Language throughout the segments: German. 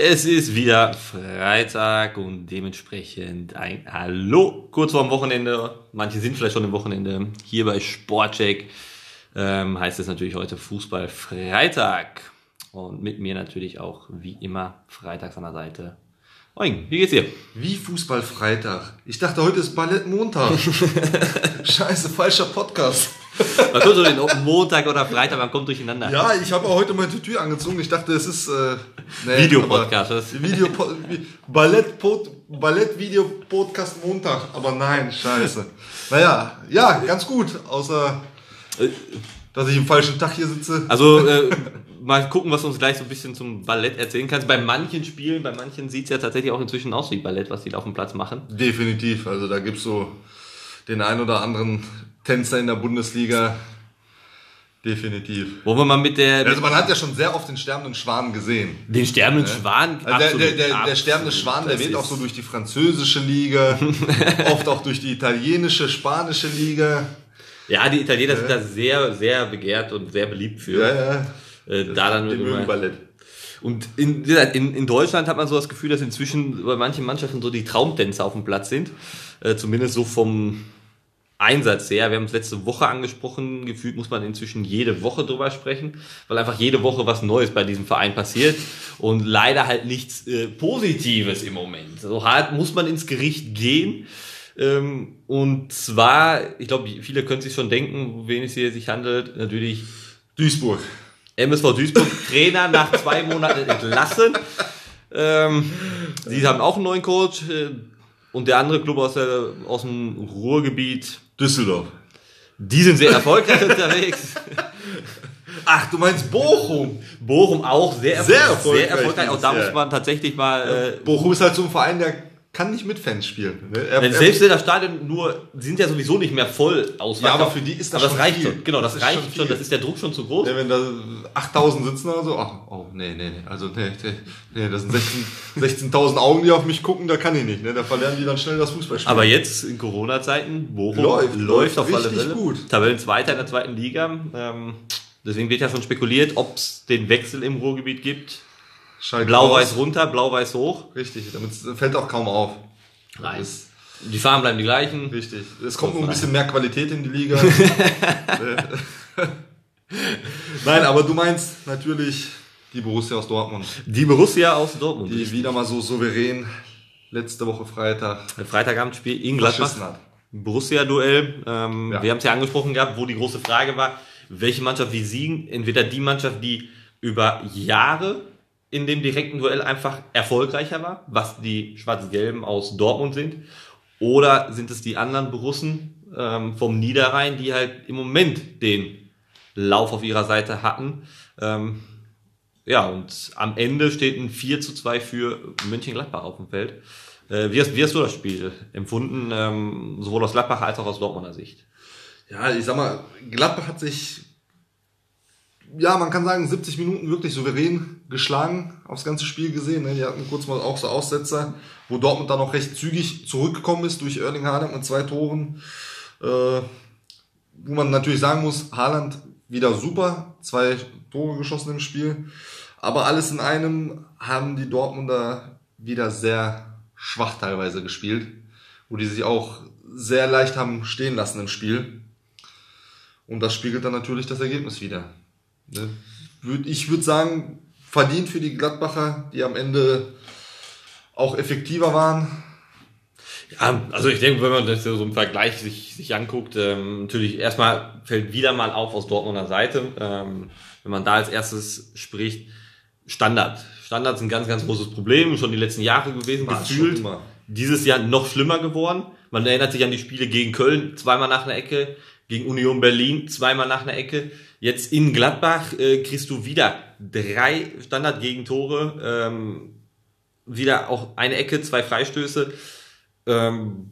Es ist wieder Freitag und dementsprechend ein Hallo kurz vor dem Wochenende. Manche sind vielleicht schon im Wochenende. Hier bei Sportcheck ähm, heißt es natürlich heute Fußball Freitag. Und mit mir natürlich auch wie immer freitags an der Seite. Moin, wie geht's dir? Wie Fußballfreitag? Ich dachte, heute ist Ballettmontag. Scheiße, falscher Podcast. Man kommt so den Montag oder Freitag, man kommt durcheinander. Ja, ich habe heute mein Tütü angezogen. Ich dachte, es ist äh, nee, Videopodcast. Video Ballett Ballett Video Podcast Montag, aber nein, scheiße. Naja, ja, ganz gut, außer äh, dass ich im falschen Tag hier sitze. Also äh, mal gucken, was du uns gleich so ein bisschen zum Ballett erzählen kannst. Bei manchen Spielen, bei manchen sieht es ja tatsächlich auch inzwischen aus wie Ballett, was die da auf dem Platz machen. Definitiv. Also da gibt's so den ein oder anderen Tänzer in der Bundesliga. Definitiv. Wo wir mal mit der. Also man hat ja schon sehr oft den sterbenden Schwan gesehen. Den sterbenden ne? Schwan? Also absolut, der, der, der, der sterbende Schwan, der wird auch so durch die französische Liga, oft auch durch die italienische, spanische Liga. Ja, die Italiener ja. sind da sehr, sehr begehrt und sehr beliebt für. Ja, ja. Äh, da dann immer, Ballett. Und in, in, in Deutschland hat man so das Gefühl, dass inzwischen bei manchen Mannschaften so die Traumtänzer auf dem Platz sind. Äh, zumindest so vom, Einsatz her. Wir haben es letzte Woche angesprochen. Gefühlt muss man inzwischen jede Woche drüber sprechen, weil einfach jede Woche was Neues bei diesem Verein passiert und leider halt nichts äh, Positives im Moment. So hart muss man ins Gericht gehen. Ähm, und zwar, ich glaube, viele können sich schon denken, wen es hier sich handelt. Natürlich Duisburg. MSV Duisburg, Trainer nach zwei Monaten entlassen. Ähm, sie haben auch einen neuen Coach. Äh, und der andere Club aus, der, aus dem Ruhrgebiet Düsseldorf. Die sind sehr erfolgreich unterwegs. Ach, du meinst Bochum? Bochum auch sehr, erfolgreich. Sehr erfolgreich. Sehr erfolgreich. Auch da muss man tatsächlich mal. Äh, Bochum ist halt so ein Verein, der kann nicht mit Fans spielen. Ne? Er, selbst in der Stadion nur sind ja sowieso nicht mehr voll ausverkauft. Ja, aber für die ist das, aber das reicht viel. schon. Genau, das, das reicht schon, schon. Das ist der Druck schon zu groß. Ja, wenn da 8000 sitzen oder so, ach, oh, nee, nee, nee. Also, nee, nee, nee das sind 16.000 16 Augen, die auf mich gucken, da kann ich nicht. Ne? Da verlernen die dann schnell das Fußballspiel. Aber jetzt in Corona-Zeiten, Bochum läuft, läuft auf alle Fälle. gut. Tabellenzweiter in der zweiten Liga. Ähm, deswegen wird ja schon spekuliert, ob es den Wechsel im Ruhrgebiet gibt. Blau-Weiß runter, Blau-Weiß hoch. Richtig, damit fällt auch kaum auf. Nein. die Farben bleiben die gleichen. Richtig. Es kommt nur ein bisschen mehr Qualität in die Liga. Nein, aber du meinst natürlich die Borussia aus Dortmund. Die Borussia aus Dortmund. Die wieder mal so souverän letzte Woche Freitag. Freitagabendspiel in Gladbach. Borussia-Duell. Ähm, ja. Wir haben es ja angesprochen gehabt, wo die große Frage war, welche Mannschaft wie siegen. Entweder die Mannschaft, die über Jahre in dem direkten Duell einfach erfolgreicher war, was die Schwarz-Gelben aus Dortmund sind? Oder sind es die anderen Borussen ähm, vom Niederrhein, die halt im Moment den Lauf auf ihrer Seite hatten? Ähm, ja, und am Ende steht ein 4 zu 2 für Mönchengladbach auf dem Feld. Äh, wie, hast, wie hast du das Spiel empfunden, ähm, sowohl aus Gladbach als auch aus Dortmunder Sicht? Ja, ich sag mal, Gladbach hat sich ja, man kann sagen, 70 Minuten wirklich souverän geschlagen, aufs ganze Spiel gesehen. Ne? Die hatten kurz mal auch so Aussetzer, wo Dortmund dann auch recht zügig zurückgekommen ist durch Erling Haaland mit zwei Toren. Äh, wo man natürlich sagen muss, Haaland wieder super, zwei Tore geschossen im Spiel. Aber alles in einem haben die Dortmunder wieder sehr schwach teilweise gespielt, wo die sich auch sehr leicht haben stehen lassen im Spiel. Und das spiegelt dann natürlich das Ergebnis wieder. Ne? Ich würde sagen, verdient für die Gladbacher, die am Ende auch effektiver waren. Ja, also ich denke, wenn man das so im Vergleich sich, sich anguckt, ähm, natürlich erstmal fällt wieder mal auf aus Dortmunder Seite, ähm, wenn man da als erstes spricht, Standard. Standard ist ein ganz, ganz großes Problem, schon die letzten Jahre gewesen, War gefühlt. Dieses Jahr noch schlimmer geworden. Man erinnert sich an die Spiele gegen Köln, zweimal nach einer Ecke, gegen Union Berlin, zweimal nach einer Ecke. Jetzt in Gladbach äh, kriegst du wieder drei Standardgegentore, ähm, wieder auch eine Ecke, zwei Freistöße. Ähm,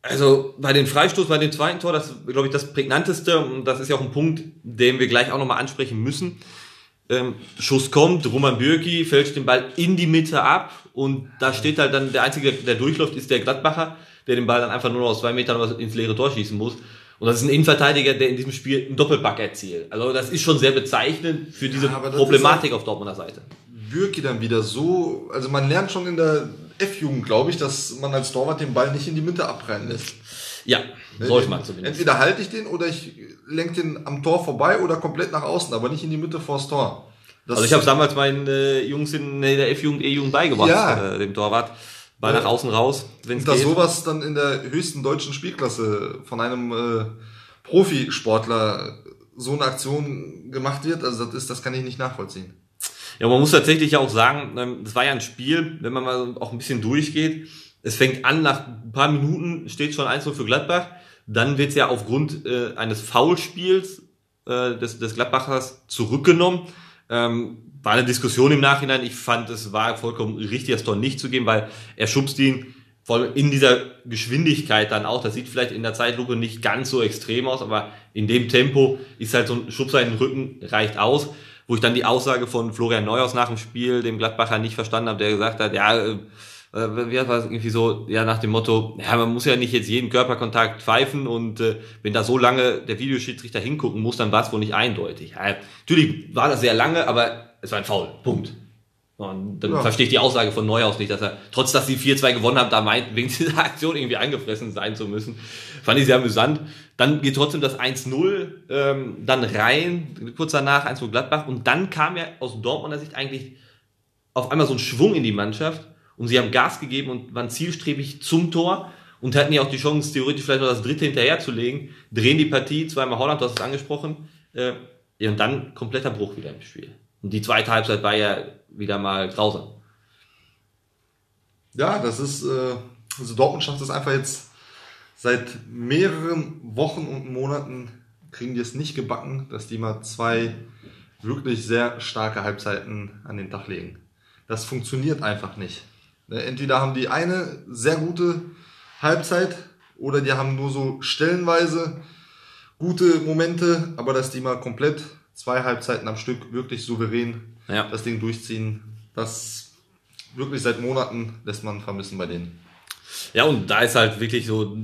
also bei den Freistoß, bei dem zweiten Tor, das ist, glaube ich, das prägnanteste und das ist ja auch ein Punkt, den wir gleich auch nochmal ansprechen müssen. Ähm, Schuss kommt, Roman Bürki fälscht den Ball in die Mitte ab und da steht halt dann der Einzige, der durchläuft, ist der Gladbacher, der den Ball dann einfach nur noch aus zwei Metern ins leere Tor schießen muss. Und das ist ein Innenverteidiger, der in diesem Spiel einen Doppelback erzielt. Also das ist schon sehr bezeichnend für diese ja, Problematik auf Dortmunder Seite. Bürki dann wieder so, also man lernt schon in der F-Jugend, glaube ich, dass man als Torwart den Ball nicht in die Mitte abprallen lässt. Ja, sollte man zumindest. Entweder halte ich den oder ich lenke den am Tor vorbei oder komplett nach außen, aber nicht in die Mitte vors Tor. Das also ich habe damals meinen äh, Jungs in der F-Jugend, E-Jugend beigebracht, ja. äh, dem Torwart. Ball ja. nach außen raus, wenn es Dass sowas dann in der höchsten deutschen Spielklasse von einem äh, Profisportler so eine Aktion gemacht wird, also das ist, das kann ich nicht nachvollziehen. Ja, man muss tatsächlich ja auch sagen, ähm, das war ja ein Spiel, wenn man mal auch ein bisschen durchgeht. Es fängt an, nach ein paar Minuten steht schon 1-0 für Gladbach. Dann wird es ja aufgrund äh, eines Foulspiels äh, des, des Gladbachers zurückgenommen. Ähm, war eine Diskussion im Nachhinein. Ich fand, es war vollkommen richtig, das Tor nicht zu geben, weil er schubst ihn voll in dieser Geschwindigkeit dann auch. Das sieht vielleicht in der Zeitlupe nicht ganz so extrem aus, aber in dem Tempo ist halt so ein Schubser in den Rücken reicht aus wo ich dann die Aussage von Florian Neuhaus nach dem Spiel, dem Gladbacher, nicht verstanden habe, der gesagt hat, ja, äh, äh wie war es irgendwie so, ja, nach dem Motto, ja, man muss ja nicht jetzt jeden Körperkontakt pfeifen und äh, wenn da so lange der Videoschiedsrichter hingucken muss, dann war es wohl nicht eindeutig. Ja, natürlich war das sehr lange, aber es war ein Foul. Punkt. Und dann ja. verstehe ich die Aussage von Neuhaus nicht, dass er, trotz dass sie 4-2 gewonnen haben, da meint, wegen dieser Aktion irgendwie angefressen sein zu müssen. Fand ich sehr amüsant. Dann geht trotzdem das 1-0 ähm, dann rein, kurz danach 1 Gladbach. Und dann kam ja aus Dortmunder Sicht eigentlich auf einmal so ein Schwung in die Mannschaft. Und sie haben Gas gegeben und waren zielstrebig zum Tor und hatten ja auch die Chance, theoretisch vielleicht noch das dritte hinterherzulegen. Drehen die Partie, zweimal Holland, du hast es angesprochen. Äh, und dann kompletter Bruch wieder im Spiel. Und die zweite Halbzeit war ja wieder mal grausam. Ja, das ist, äh, also Dortmund schafft es einfach jetzt seit mehreren Wochen und Monaten kriegen die es nicht gebacken, dass die mal zwei wirklich sehr starke Halbzeiten an den Tag legen. Das funktioniert einfach nicht. Ne, entweder haben die eine sehr gute Halbzeit oder die haben nur so stellenweise gute Momente, aber dass die mal komplett zwei Halbzeiten am Stück wirklich souverän ja. das Ding durchziehen, das wirklich seit Monaten lässt man vermissen bei denen. Ja, und da ist halt wirklich so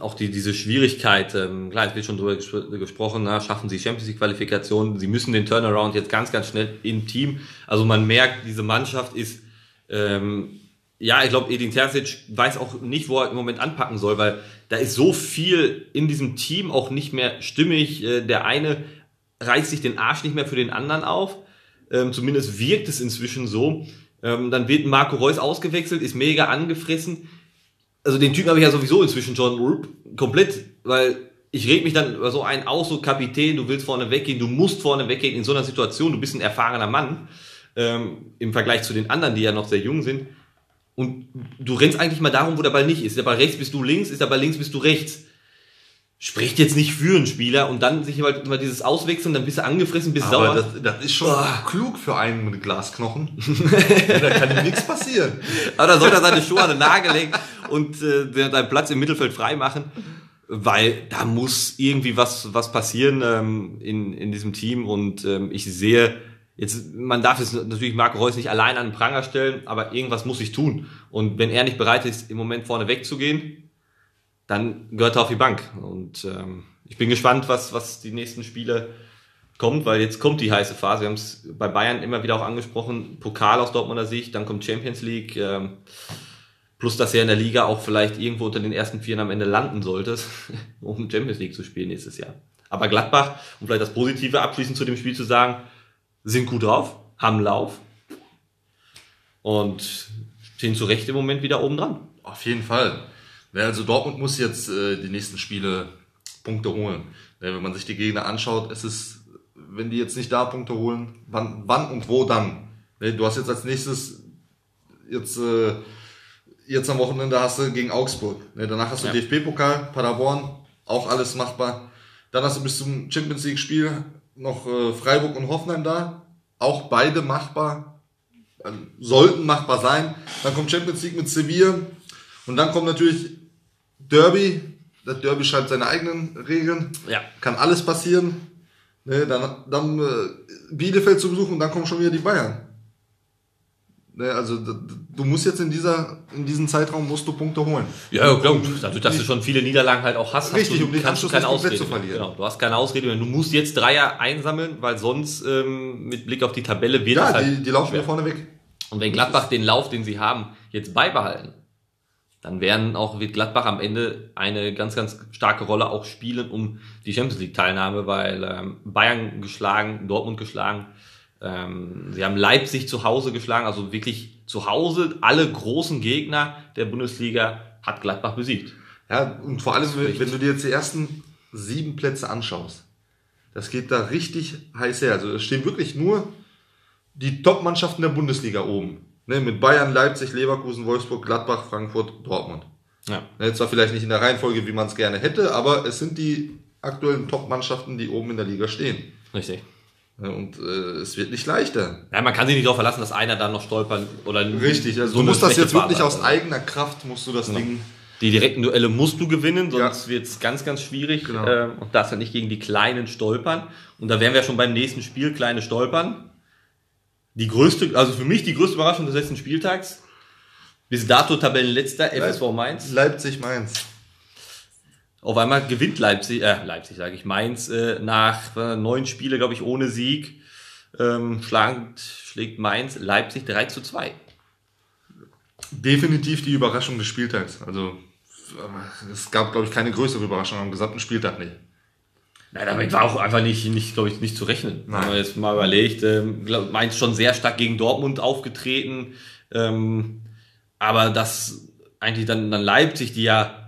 auch die, diese Schwierigkeit, ähm, klar, es wird schon drüber gespr gesprochen, na, schaffen sie Champions League Qualifikation, sie müssen den Turnaround jetzt ganz, ganz schnell im Team. Also man merkt, diese Mannschaft ist, ähm, ja, ich glaube, Edin Terzic weiß auch nicht, wo er im Moment anpacken soll, weil da ist so viel in diesem Team auch nicht mehr stimmig. Äh, der eine reißt sich den Arsch nicht mehr für den anderen auf. Ähm, zumindest wirkt es inzwischen so. Ähm, dann wird Marco Reus ausgewechselt, ist mega angefressen. Also den Typen habe ich ja sowieso inzwischen schon komplett, weil ich reg mich dann über so einen aus, so Kapitän, du willst vorne weggehen, du musst vorne weggehen in so einer Situation, du bist ein erfahrener Mann ähm, im Vergleich zu den anderen, die ja noch sehr jung sind. Und du rennst eigentlich mal darum, wo der Ball nicht ist. Ist der Ball rechts, bist du links, ist der Ball links, bist du rechts spricht jetzt nicht für einen Spieler und dann sich halt immer dieses Auswechseln, dann bist du angefressen, bist Aber sauer. Das, das ist schon oh. klug für einen mit Glasknochen. da kann ihm nichts passieren. Aber da sollte er seine Schuhe an den Nagel legen und äh, seinen Platz im Mittelfeld frei machen, weil da muss irgendwie was was passieren ähm, in in diesem Team und ähm, ich sehe Jetzt, man darf es natürlich Marco Reus nicht allein an den Pranger stellen, aber irgendwas muss ich tun. Und wenn er nicht bereit ist, im Moment vorne wegzugehen, dann gehört er auf die Bank. Und ähm, ich bin gespannt, was, was die nächsten Spiele kommt, weil jetzt kommt die heiße Phase. Wir haben es bei Bayern immer wieder auch angesprochen, Pokal aus Dortmunder Sicht, dann kommt Champions League, ähm, plus dass er in der Liga auch vielleicht irgendwo unter den ersten Vieren am Ende landen sollte, um Champions League zu spielen nächstes Jahr. Aber Gladbach, um vielleicht das Positive abschließend zu dem Spiel zu sagen, sind gut drauf, haben Lauf und stehen zu Recht im Moment wieder oben dran. Auf jeden Fall. Also Dortmund muss jetzt äh, die nächsten Spiele Punkte holen. Wenn man sich die Gegner anschaut, es ist, wenn die jetzt nicht da Punkte holen, wann, wann und wo dann? Du hast jetzt als nächstes jetzt äh, jetzt am Wochenende hast du gegen Augsburg. Danach hast du ja. DFB-Pokal, Paderborn, auch alles machbar. Dann hast du bis zum Champions League-Spiel noch äh, Freiburg und Hoffenheim da, auch beide machbar, also sollten machbar sein. Dann kommt Champions League mit Sevilla und dann kommt natürlich Derby, das Derby schreibt seine eigenen Regeln. Ja. Kann alles passieren. Ne, dann dann äh, Bielefeld zu besuchen und dann kommen schon wieder die Bayern. Ne, also du musst jetzt in dieser in diesem Zeitraum musst du Punkte holen. Ja, klar. Dadurch, dass du schon viele Niederlagen halt auch hast, Richtig, hast du, um den kannst du Anschluss keine Ausrede. zu verlieren. Genau, du hast keine Ausrede mehr. Du musst jetzt Dreier einsammeln, weil sonst ähm, mit Blick auf die Tabelle wird Ja, halt die, die laufen hier vorne weg. Und wenn Gladbach den Lauf, den sie haben, jetzt beibehalten, dann werden auch, wird Gladbach am Ende eine ganz, ganz starke Rolle auch spielen um die Champions League Teilnahme, weil ähm, Bayern geschlagen, Dortmund geschlagen, ähm, sie haben Leipzig zu Hause geschlagen, also wirklich zu Hause alle großen Gegner der Bundesliga hat Gladbach besiegt. Ja, und vor allem, wenn, du dir jetzt die ersten sieben Plätze anschaust, das geht da richtig heiß her. Also es stehen wirklich nur die Top-Mannschaften der Bundesliga oben. Ne, mit Bayern, Leipzig, Leverkusen, Wolfsburg, Gladbach, Frankfurt, Dortmund. Ja. Ne, zwar vielleicht nicht in der Reihenfolge, wie man es gerne hätte, aber es sind die aktuellen Top-Mannschaften, die oben in der Liga stehen. Richtig. Und äh, es wird nicht leichter. Ja, man kann sich nicht darauf verlassen, dass einer dann noch stolpern oder Richtig, also so du musst das jetzt wirklich Phase aus eigener Kraft, musst du das Ding Die direkten Duelle musst du gewinnen, sonst Ja. wird es ganz, ganz schwierig. Genau. Ähm, und darfst halt nicht gegen die Kleinen stolpern. Und da wären wir schon beim nächsten Spiel, kleine Stolpern. Die größte, also für mich die größte Überraschung des letzten Spieltags. Bis dato Tabellenletzter, FSV Mainz. Leipzig-Mainz. Auf einmal gewinnt Leipzig, äh, Leipzig sage ich, Mainz äh, nach äh, neun Spiele, glaube ich, ohne Sieg. Ähm, schlagend schlägt Mainz Leipzig 3 zu 2. Definitiv die Überraschung des Spieltags. Also es gab, glaube ich, keine größere Überraschung am gesamten Spieltag nicht. Nein, damit war auch einfach nicht, nicht glaube ich, nicht zu rechnen. Nein. Wenn man jetzt mal überlegt, ähm, glaub, Mainz schon sehr stark gegen Dortmund aufgetreten, ähm, aber das eigentlich dann, dann Leipzig, die ja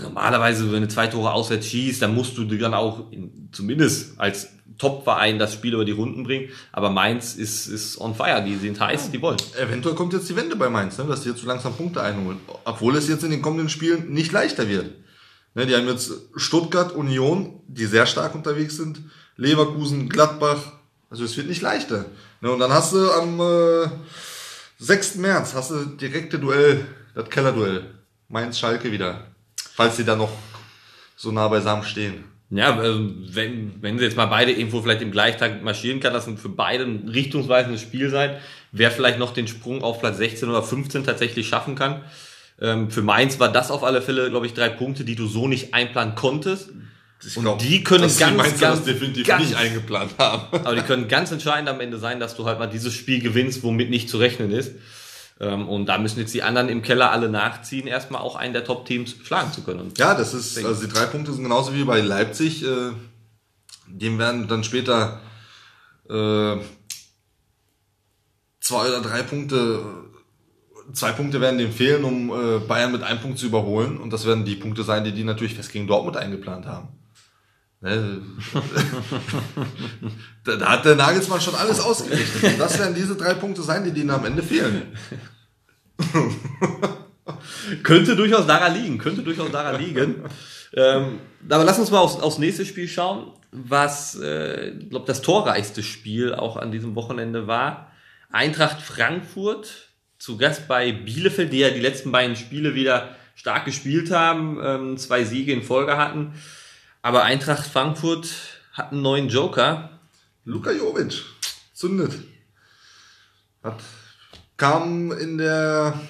normalerweise, wenn du zwei Tore auswärts schießt, dann musst du dann auch in, zumindest als Top-Verein das Spiel über die Runden bringen. Aber Mainz ist, ist on fire, die sind heiß, die wollen. Eventuell kommt jetzt die Wende bei Mainz, ne, dass die jetzt so langsam Punkte einholen. Obwohl es jetzt in den kommenden Spielen nicht leichter wird. Ne, die haben jetzt Stuttgart, Union, die sehr stark unterwegs sind, Leverkusen, Gladbach. Also es wird nicht leichter. Ne, und dann hast du am äh, 6. März hast du direkte Duell, das Kellerduell. Mainz-Schalke wieder. Falls die da noch so nah beisammen stehen. Ja, also wenn, wenn sie jetzt mal beide irgendwo vielleicht im Gleichtag marschieren kann, das für beide ein richtungsweisendes Spiel sein, wer vielleicht noch den Sprung auf Platz 16 oder 15 tatsächlich schaffen kann. Ähm, für Mainz war das auf alle Fälle, glaube ich, drei Punkte, die du so nicht einplanen konntest. Ich Und glaub, die können ganz, Mainzer ganz, das definitiv ganz- nicht eingeplant haben. Aber die können ganz entscheidend am Ende sein, dass du halt mal dieses Spiel gewinnst, womit nicht zu rechnen ist. Ähm, Und da müssen jetzt die anderen im Keller alle nachziehen, erstmal auch einen der Top-Teams schlagen zu können. Ja, das ist, also die drei Punkte sind genauso wie bei Leipzig. Äh, dem werden dann später äh, zwei oder drei Punkte, zwei Punkte werden dem fehlen, um äh, Bayern mit einem Punkt zu überholen. Und das werden die Punkte sein, die die natürlich fest gegen Dortmund eingeplant haben. Ne? da, da hat der Nagelsmann schon alles ausgerichtet. Und das werden diese drei Punkte sein, die denen am Ende fehlen. Könnte durchaus daran liegen, könnte durchaus daran liegen. ähm, aber lass uns mal aufs, aufs nächste Spiel schauen, was, äh, glaube, das torreichste Spiel auch an diesem Wochenende war. Eintracht Frankfurt zu Gast bei Bielefeld, die ja die letzten beiden Spiele wieder stark gespielt haben, ähm, zwei Siege in Folge hatten. Aber Eintracht Frankfurt hat einen neuen Joker. Luka Jovic zündet. Hat, kam in der,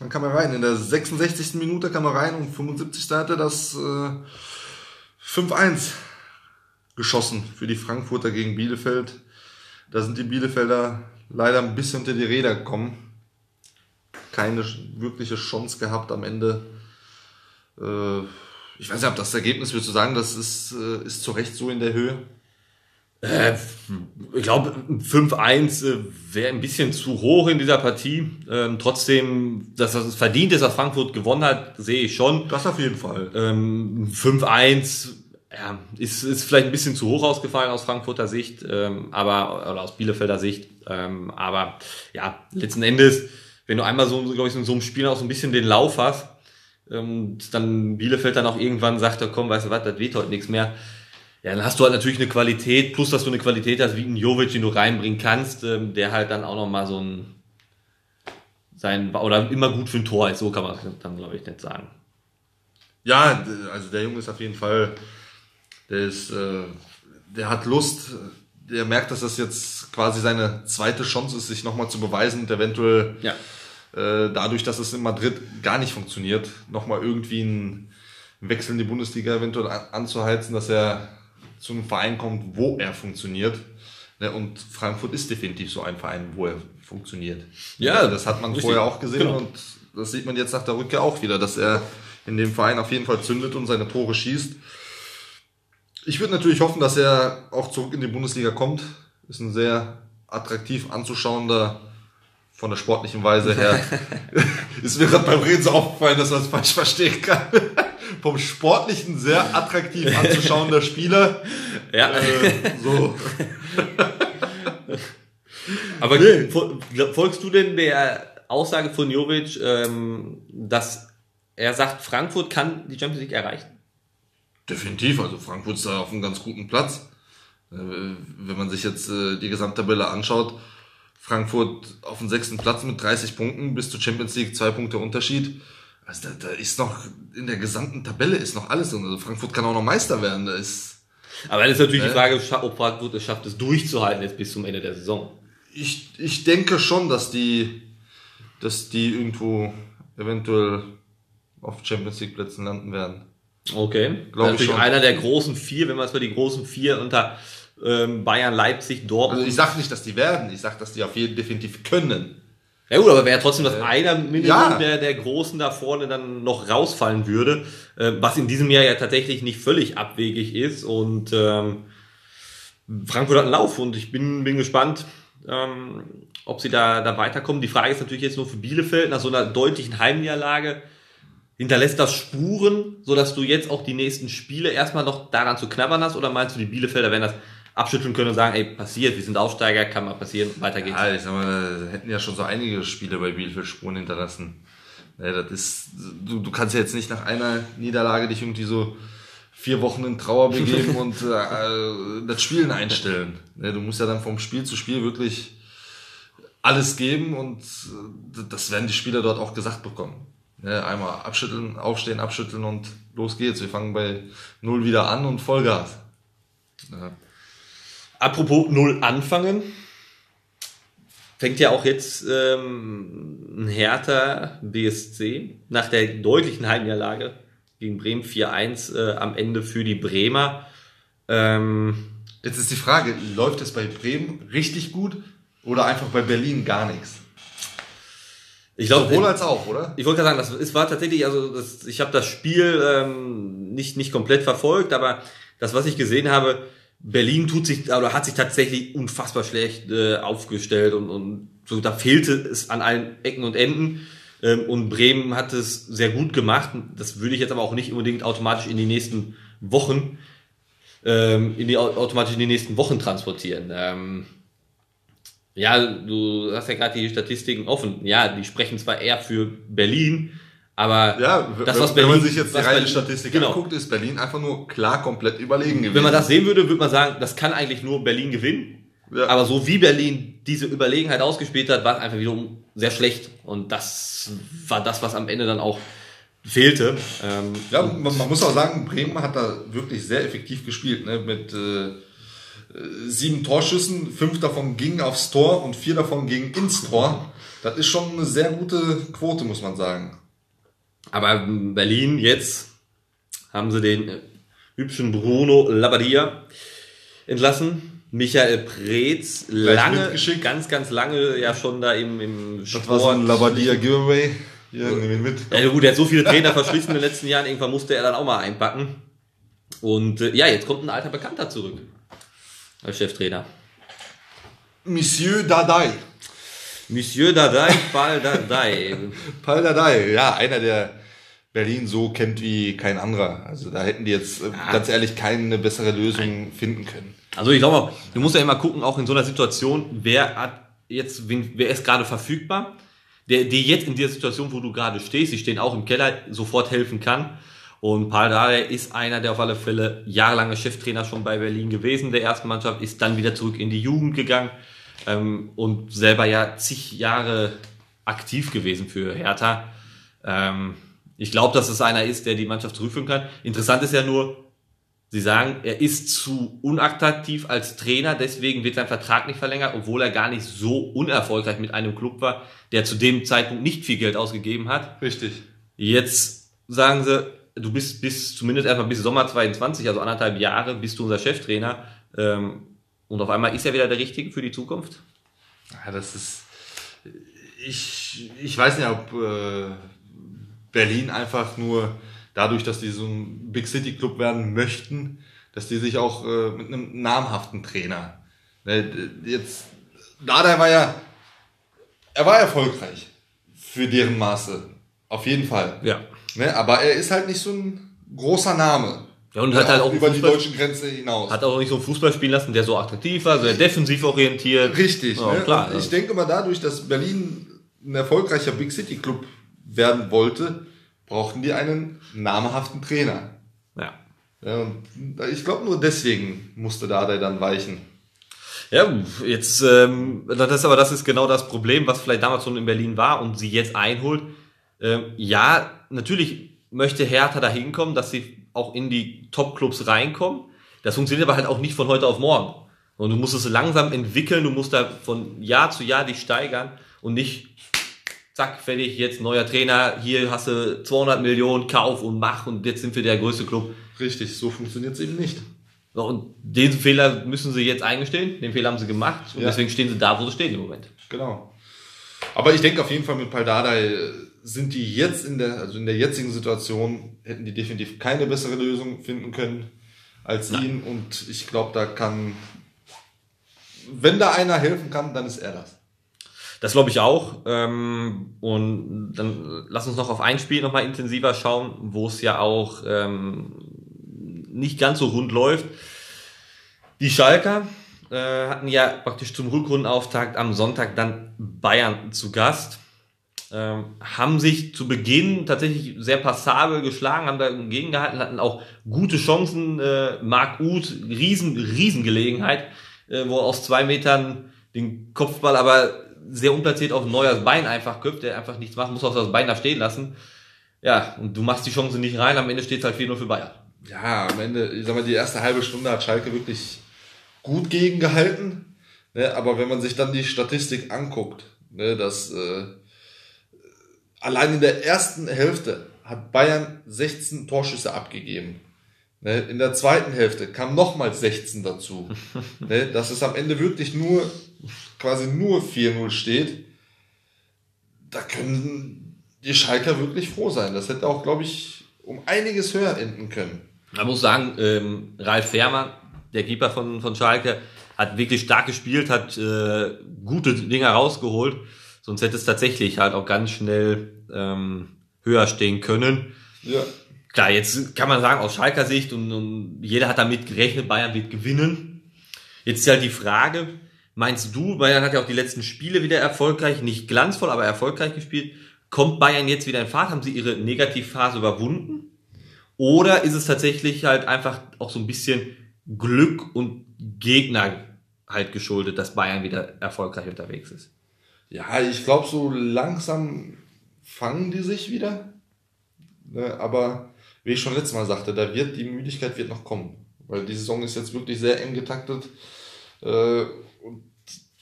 wann kam er rein? In der 66. Minute kam er rein und 75. hat er das äh, 5-1 geschossen für die Frankfurter gegen Bielefeld. Da sind die Bielefelder leider ein bisschen unter die Räder gekommen. Keine wirkliche Chance gehabt am Ende. Äh, ich weiß nicht, ob das Ergebnis, würdest du sagen, das ist, äh, ist zu Recht so in der Höhe? Äh, ich glaube, 5-1 äh, wäre ein bisschen zu hoch in dieser Partie. Ähm, trotzdem, dass es verdient ist, dass Frankfurt gewonnen hat, sehe ich schon. Das auf jeden Fall. Ähm, 5-1 ja, ist, ist vielleicht ein bisschen zu hoch ausgefallen aus Frankfurter Sicht, ähm, aber oder aus Bielefelder Sicht. Ähm, aber ja, letzten Endes, wenn du einmal so, glaube ich, in so einem Spiel auch so ein bisschen den Lauf hast, ähm, dann Bielefeld dann auch irgendwann sagt, komm, weißt du was, das weht heute nichts mehr. Ja, dann hast du halt natürlich eine Qualität, plus dass du eine Qualität hast wie ein Jovic, den du reinbringen kannst, ähm, der halt dann auch nochmal so ein sein oder immer gut für ein Tor ist, so kann man es dann, glaube ich, nicht sagen. Ja, also der Junge ist auf jeden Fall, der ist, äh, der hat Lust, er merkt, dass das jetzt quasi seine zweite Chance ist, sich nochmal zu beweisen und eventuell Ja. äh, dadurch, dass es in Madrid gar nicht funktioniert, nochmal irgendwie einen Wechsel in die Bundesliga eventuell an, anzuheizen, dass er zu einem Verein kommt, wo er funktioniert. Ne, und Frankfurt ist definitiv so ein Verein, wo er funktioniert. Ja, das hat man richtig. vorher auch gesehen Genau. und das sieht man jetzt nach der Rückkehr auch wieder, dass er in dem Verein auf jeden Fall zündet und seine Tore schießt. Ich würde natürlich hoffen, dass er auch zurück in die Bundesliga kommt. Ist ein sehr attraktiv anzuschauender von der sportlichen Weise her. ist mir gerade beim Reden so aufgefallen, dass man es falsch verstehen kann. Vom sportlichen sehr attraktiv anzuschauender Spieler. Ja. Äh, so. Aber fol- folgst du denn der Aussage von Jovic, ähm, dass er sagt, Frankfurt kann die Champions League erreichen? Definitiv, also Frankfurt ist da auf einem ganz guten Platz. Äh, Wenn man sich jetzt äh, die Gesamttabelle anschaut, Frankfurt auf dem sechsten Platz mit 30 Punkten bis zur Champions League zwei Punkte Unterschied. Also da, da ist noch in der gesamten Tabelle ist noch alles drin. Also Frankfurt kann auch noch Meister werden. Da ist Aber dann ist natürlich die Äh? Frage, ob Frankfurt es schafft, es durchzuhalten jetzt bis zum Ende der Saison. ich, ich denke schon, dass die, dass die irgendwo eventuell auf Champions League Plätzen landen werden. Okay. Glaub ich schon. einer der großen vier, wenn man es mal die großen vier unter ähm, Bayern, Leipzig, Dortmund. Also ich sage nicht, dass die werden. Ich sage, dass die auf jeden definitiv können. Ja gut, aber wäre trotzdem, dass einer Minimum ja. der, der Großen da vorne dann noch rausfallen würde, äh, was in diesem Jahr ja tatsächlich nicht völlig abwegig ist. Und ähm, Frankfurt hat einen Lauf und ich bin, bin gespannt, ähm, ob sie da, da weiterkommen. Die Frage ist natürlich jetzt nur für Bielefeld, nach so einer deutlichen Heimniederlage, hinterlässt das Spuren, sodass du jetzt auch die nächsten Spiele erstmal noch daran zu knabbern hast? Oder meinst du, die Bielefelder werden das abschütteln können und sagen, ey, passiert, wir sind Aufsteiger, kann mal passieren, weiter geht's. Ja, ich sag mal, hätten ja schon so einige Spiele bei Bielefeld Spuren hinterlassen. Ja, das ist, du, du kannst ja jetzt nicht nach einer Niederlage dich irgendwie so vier Wochen in Trauer begeben und äh, das Spielen einstellen. Ja, du musst ja dann vom Spiel zu Spiel wirklich alles geben und äh, das werden die Spieler dort auch gesagt bekommen. Ja, einmal abschütteln, aufstehen, abschütteln und los geht's. Wir fangen bei Null wieder an und Vollgas. Ja. Apropos Null anfangen. Fängt ja auch jetzt ähm, ein Hertha BSC nach der deutlichen Heimniederlage gegen Bremen 4-1 äh, am Ende für die Bremer. Ähm, Jetzt ist die Frage, läuft es bei Bremen richtig gut oder einfach bei Berlin gar nichts? ich glaube, Sowohl als auch, oder? Ich wollte gerade sagen, das, es war tatsächlich, also das, ich habe das Spiel ähm, nicht, nicht komplett verfolgt, aber das, was ich gesehen habe, Berlin tut sich oder hat sich tatsächlich unfassbar schlecht äh, aufgestellt und, und so, da fehlte es an allen Ecken und Enden. Ähm, und Bremen hat es sehr gut gemacht. Das würde ich jetzt aber auch nicht unbedingt automatisch in die nächsten Wochen ähm, in die au- automatisch in die nächsten Wochen transportieren. Ähm, ja, du hast ja gerade die Statistiken offen. Ja, die sprechen zwar eher für Berlin, aber Ja, das, wenn, was wenn man Berlin- sich jetzt die was reine Berlin- Statistik genau. anguckt, ist Berlin einfach nur klar komplett überlegen gewesen. Wenn man das sehen würde, würde man sagen, das kann eigentlich nur Berlin gewinnen. Ja. Aber so wie Berlin diese Überlegenheit ausgespielt hat, war es einfach wiederum sehr schlecht. Und das war das, was am Ende dann auch fehlte. Ähm, Ja, man, man muss auch sagen, Bremen hat da wirklich sehr effektiv gespielt. Ne? Mit äh, sieben Torschüssen, fünf davon gingen aufs Tor und vier davon gingen ins Tor. Das ist schon eine sehr gute Quote, muss man sagen. Aber Berlin jetzt haben sie den äh, hübschen Bruno Labbadia entlassen. Michael Preetz, lange, ganz, ganz lange ja schon da im, im Das war so ein Labadia Giveaway. Hier, nimm ihn mit. Ja gut, er hat so viele Trainer verschlissen in den letzten Jahren, irgendwann musste er dann auch mal einpacken. Und äh, ja, jetzt kommt ein alter Bekannter zurück als Cheftrainer. Monsieur Dadai. Monsieur Dadai, Ball Dadai. Paul Dardai, ja, einer, der Berlin so kennt wie kein anderer. Also da hätten die jetzt äh, ganz ehrlich keine bessere Lösung finden können. Also ich glaube, du musst ja immer gucken, auch in so einer Situation, wer hat jetzt, wer ist gerade verfügbar, der dir jetzt in dieser Situation, wo du gerade stehst, die stehen auch im Keller, sofort helfen kann. Und Paul Dardai ist einer, der auf alle Fälle jahrelange Cheftrainer schon bei Berlin gewesen, der ersten Mannschaft, ist dann wieder zurück in die Jugend gegangen ähm, und selber ja zig Jahre aktiv gewesen für Hertha. Ähm, ich glaube, dass es einer ist, der die Mannschaft zurückführen kann. Interessant ist ja nur, Sie sagen, er ist zu unattraktiv als Trainer, deswegen wird sein Vertrag nicht verlängert, obwohl er gar nicht so unerfolgreich mit einem Club war, der zu dem Zeitpunkt nicht viel Geld ausgegeben hat. Richtig. Jetzt sagen sie, du bist bis zumindest erstmal bis Sommer 22, also anderthalb Jahre, bist du unser Cheftrainer. Ähm, und auf einmal ist er wieder der Richtige für die Zukunft? Ja, das ist. Ich, ich weiß nicht, ob äh, Berlin einfach nur dadurch, dass die so ein Big City Club werden möchten, dass die sich auch äh, mit einem namhaften Trainer. Ne, jetzt, Dada war ja, er war erfolgreich für deren Maße. Auf jeden Fall. Ja. Ne, aber er ist halt nicht so ein großer Name. Ja, und hat halt auch über die Fußball- deutschen Grenze hinaus. Hat auch nicht so einen Fußball spielen lassen, der so attraktiv war, sehr defensiv orientiert. Richtig, Ja, ne? klar. Und ich denke mal, dadurch, dass Berlin ein erfolgreicher Big City Club werden wollte, brauchten die einen namhaften Trainer. ja. Ja, und ich glaube, nur deswegen musste Dardai dann weichen. Ja, jetzt, ähm, das ist aber das ist genau das Problem, was vielleicht damals schon in Berlin war und sie jetzt einholt. Ähm, ja, natürlich möchte Hertha da hinkommen, dass sie auch in die Top-Clubs reinkommen. Das funktioniert aber halt auch nicht von heute auf morgen. Und du musst es langsam entwickeln, du musst da von Jahr zu Jahr dich steigern und nicht zack, fertig, jetzt neuer Trainer, hier hast du 200 Millionen, kauf und mach und jetzt sind wir der größte Club. Richtig, so funktioniert es eben nicht. So, und den Fehler müssen sie jetzt eingestehen, den Fehler haben sie gemacht und Ja. deswegen stehen sie da, wo sie stehen im Moment. Genau. Aber ich denke auf jeden Fall mit Paldadei äh, sind die jetzt in der, also in der jetzigen Situation, hätten die definitiv keine bessere Lösung finden können als ihn. Und ich glaube, da kann, wenn da einer helfen kann, dann ist er das. Das glaube ich auch. Ähm, und dann lass uns noch auf ein Spiel nochmal intensiver schauen, wo es ja auch ähm, nicht ganz so rund läuft. Die Schalker äh, hatten ja praktisch zum Rückrundenauftakt am Sonntag dann Bayern zu Gast. Ähm, haben sich zu Beginn tatsächlich sehr passabel geschlagen, haben da gegengehalten, hatten auch gute Chancen. Äh, Marc Uth, riesen, Riesengelegenheit, äh, wo er aus zwei Metern den Kopfball aber sehr unplatziert auf Neuers Bein einfach köpft, der einfach nichts macht, muss auch das Bein da stehen lassen. Ja, und du machst die Chance nicht rein, am Ende steht es halt 4-0 für Bayern. Ja, am Ende, ich sag mal, die erste halbe Stunde hat Schalke wirklich gut gegengehalten. Ne, aber wenn man sich dann die Statistik anguckt, ne, dass äh, allein in der ersten Hälfte hat Bayern 16 Torschüsse abgegeben. Ne, in der zweiten Hälfte kam nochmal 16 dazu. ne, dass es am Ende wirklich nur quasi nur 4-0 steht. Da können die Schalker wirklich froh sein. Das hätte auch, glaube ich, um einiges höher enden können. Man muss sagen, ähm, Ralf Fährmann, der Keeper von, von Schalke, hat wirklich stark gespielt, hat äh, gute Dinge rausgeholt. Sonst hätte es tatsächlich halt auch ganz schnell ähm, höher stehen können. Ja. Klar, jetzt kann man sagen, aus Schalker Sicht und, und jeder hat damit gerechnet, Bayern wird gewinnen. Jetzt ist halt die Frage, meinst du, Bayern hat ja auch die letzten Spiele wieder erfolgreich, nicht glanzvoll, aber erfolgreich gespielt. Kommt Bayern jetzt wieder in Fahrt? Haben sie ihre Negativphase überwunden? Oder ist es tatsächlich halt einfach auch so ein bisschen Glück und Gegner halt geschuldet, dass Bayern wieder erfolgreich unterwegs ist? Ja, ich glaube, so langsam fangen die sich wieder. Ne, aber wie ich schon letztes Mal sagte, da wird die Müdigkeit wird noch kommen. Weil die Saison ist jetzt wirklich sehr eng getaktet. Äh, und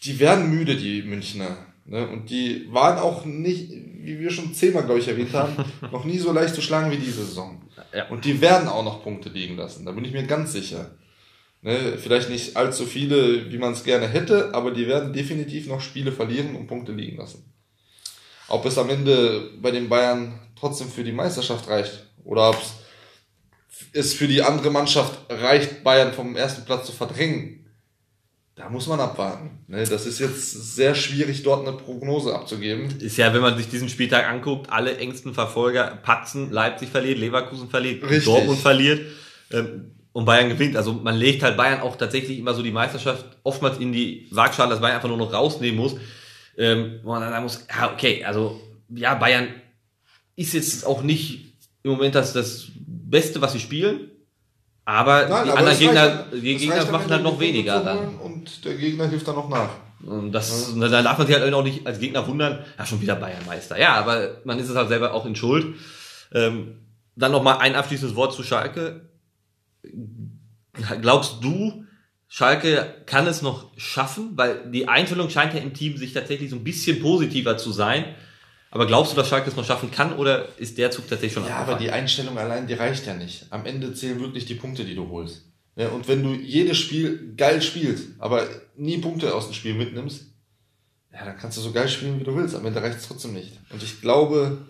die werden müde, die Münchner. Ne? Und die waren auch nicht, wie wir schon zehnmal, glaube ich, erwähnt haben, noch nie so leicht zu schlagen wie diese Saison. Ja. Und die werden auch noch Punkte liegen lassen. Da bin ich mir ganz sicher. Ne, vielleicht nicht allzu viele, wie man es gerne hätte, aber die werden definitiv noch Spiele verlieren und Punkte liegen lassen. Ob es am Ende bei den Bayern trotzdem für die Meisterschaft reicht oder ob es für die andere Mannschaft reicht, Bayern vom ersten Platz zu verdrängen, da muss man abwarten. Ne, das ist jetzt sehr schwierig, dort eine Prognose abzugeben. Ist ja, wenn man sich diesen Spieltag anguckt, alle engsten Verfolger patzen, Leipzig verliert, Leverkusen verliert, Richtig. Dortmund verliert ähm, und Bayern gewinnt. Also man legt halt Bayern auch tatsächlich immer so die Meisterschaft oftmals in die Waagschale, dass Bayern einfach nur noch rausnehmen muss. Ähm, wo man dann sagen muss, ja, okay, also ja, Bayern ist jetzt auch nicht im Moment das, das Beste, was sie spielen, aber die aber anderen Gegner, reicht- die Gegner machen halt noch weniger dann. Und der Gegner hilft dann noch nach. Und das, und da darf man sich halt auch nicht als Gegner wundern, ja, schon wieder Bayernmeister. Ja, aber man ist es halt selber auch in Schuld. Ähm, dann nochmal ein abschließendes Wort zu Schalke. Glaubst du, Schalke kann es noch schaffen? Weil die Einstellung scheint ja im Team sich tatsächlich so ein bisschen positiver zu sein. Aber glaubst du, dass Schalke es noch schaffen kann oder ist der Zug tatsächlich schon Ja, aber die Einstellung allein, die reicht ja nicht. Am Ende zählen wirklich die Punkte, die du holst. Ja, und wenn du jedes Spiel geil spielst, aber nie Punkte aus dem Spiel mitnimmst, ja, dann kannst du so geil spielen, wie du willst. Am Ende reicht es trotzdem nicht. Und ich glaube,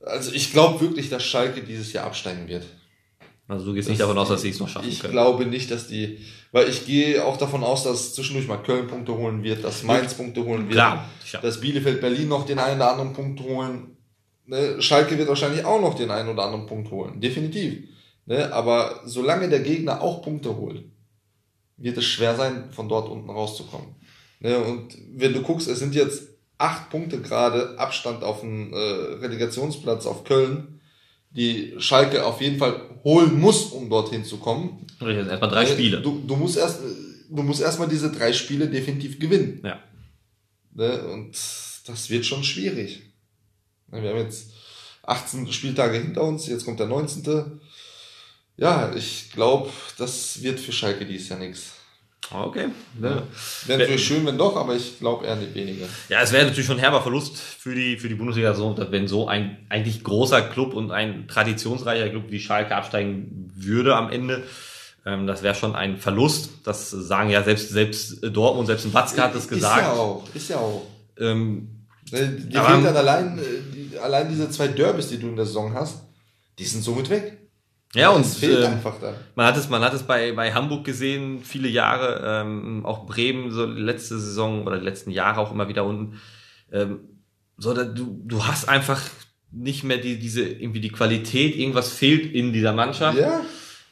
also ich glaube wirklich, dass Schalke dieses Jahr absteigen wird. Also du gehst nicht davon aus, dass sie es noch schaffen Ich können. glaube nicht, dass die, weil ich gehe auch davon aus, dass zwischendurch mal Köln Punkte holen wird, dass Mainz Punkte holen wird, Klar, ja. dass Bielefeld Berlin noch den einen oder anderen Punkt holen. Ne? Schalke wird wahrscheinlich auch noch den einen oder anderen Punkt holen, definitiv. Ne? Aber solange der Gegner auch Punkte holt, wird es schwer sein, von dort unten rauszukommen. Ne? Und wenn du guckst, es sind jetzt acht Punkte gerade Abstand auf den äh, Relegationsplatz auf Köln, die Schalke auf jeden Fall holen muss, um dorthin zu kommen. Richtig, jetzt erstmal drei Äh, Spiele. Du, du musst erst, du musst erstmal diese drei Spiele definitiv gewinnen. Ja. Ne? Und das wird schon schwierig. Ne, Wir haben jetzt 18 Spieltage hinter uns, jetzt kommt der 19. Ja, ich glaube, das wird für Schalke dieses Jahr nichts. Okay. Ja. Wäre natürlich schön, wenn doch, aber ich glaube eher nicht weniger. Ja, es wäre natürlich schon ein herber Verlust für die, für die Bundesliga, so, wenn so ein eigentlich großer Club und ein traditionsreicher Club wie Schalke absteigen würde am Ende. Ähm, das wäre schon ein Verlust. Das sagen ja selbst, selbst Dortmund, selbst ein Watzke hat es gesagt. Ist ja auch, ist ja auch. Ähm, Ne, Die fehlt dann allein, äh, die, allein diese zwei Derbys, die du in der Saison hast, die sind somit weg. Ja, und es fehlt ähm, einfach da. Man hat es, man hat es bei, bei Hamburg gesehen, viele Jahre, ähm, auch Bremen, so letzte Saison oder die letzten Jahre auch immer wieder unten. Ähm, so, da, du, du hast einfach nicht mehr die, diese, irgendwie die Qualität, irgendwas fehlt in dieser Mannschaft. Ja,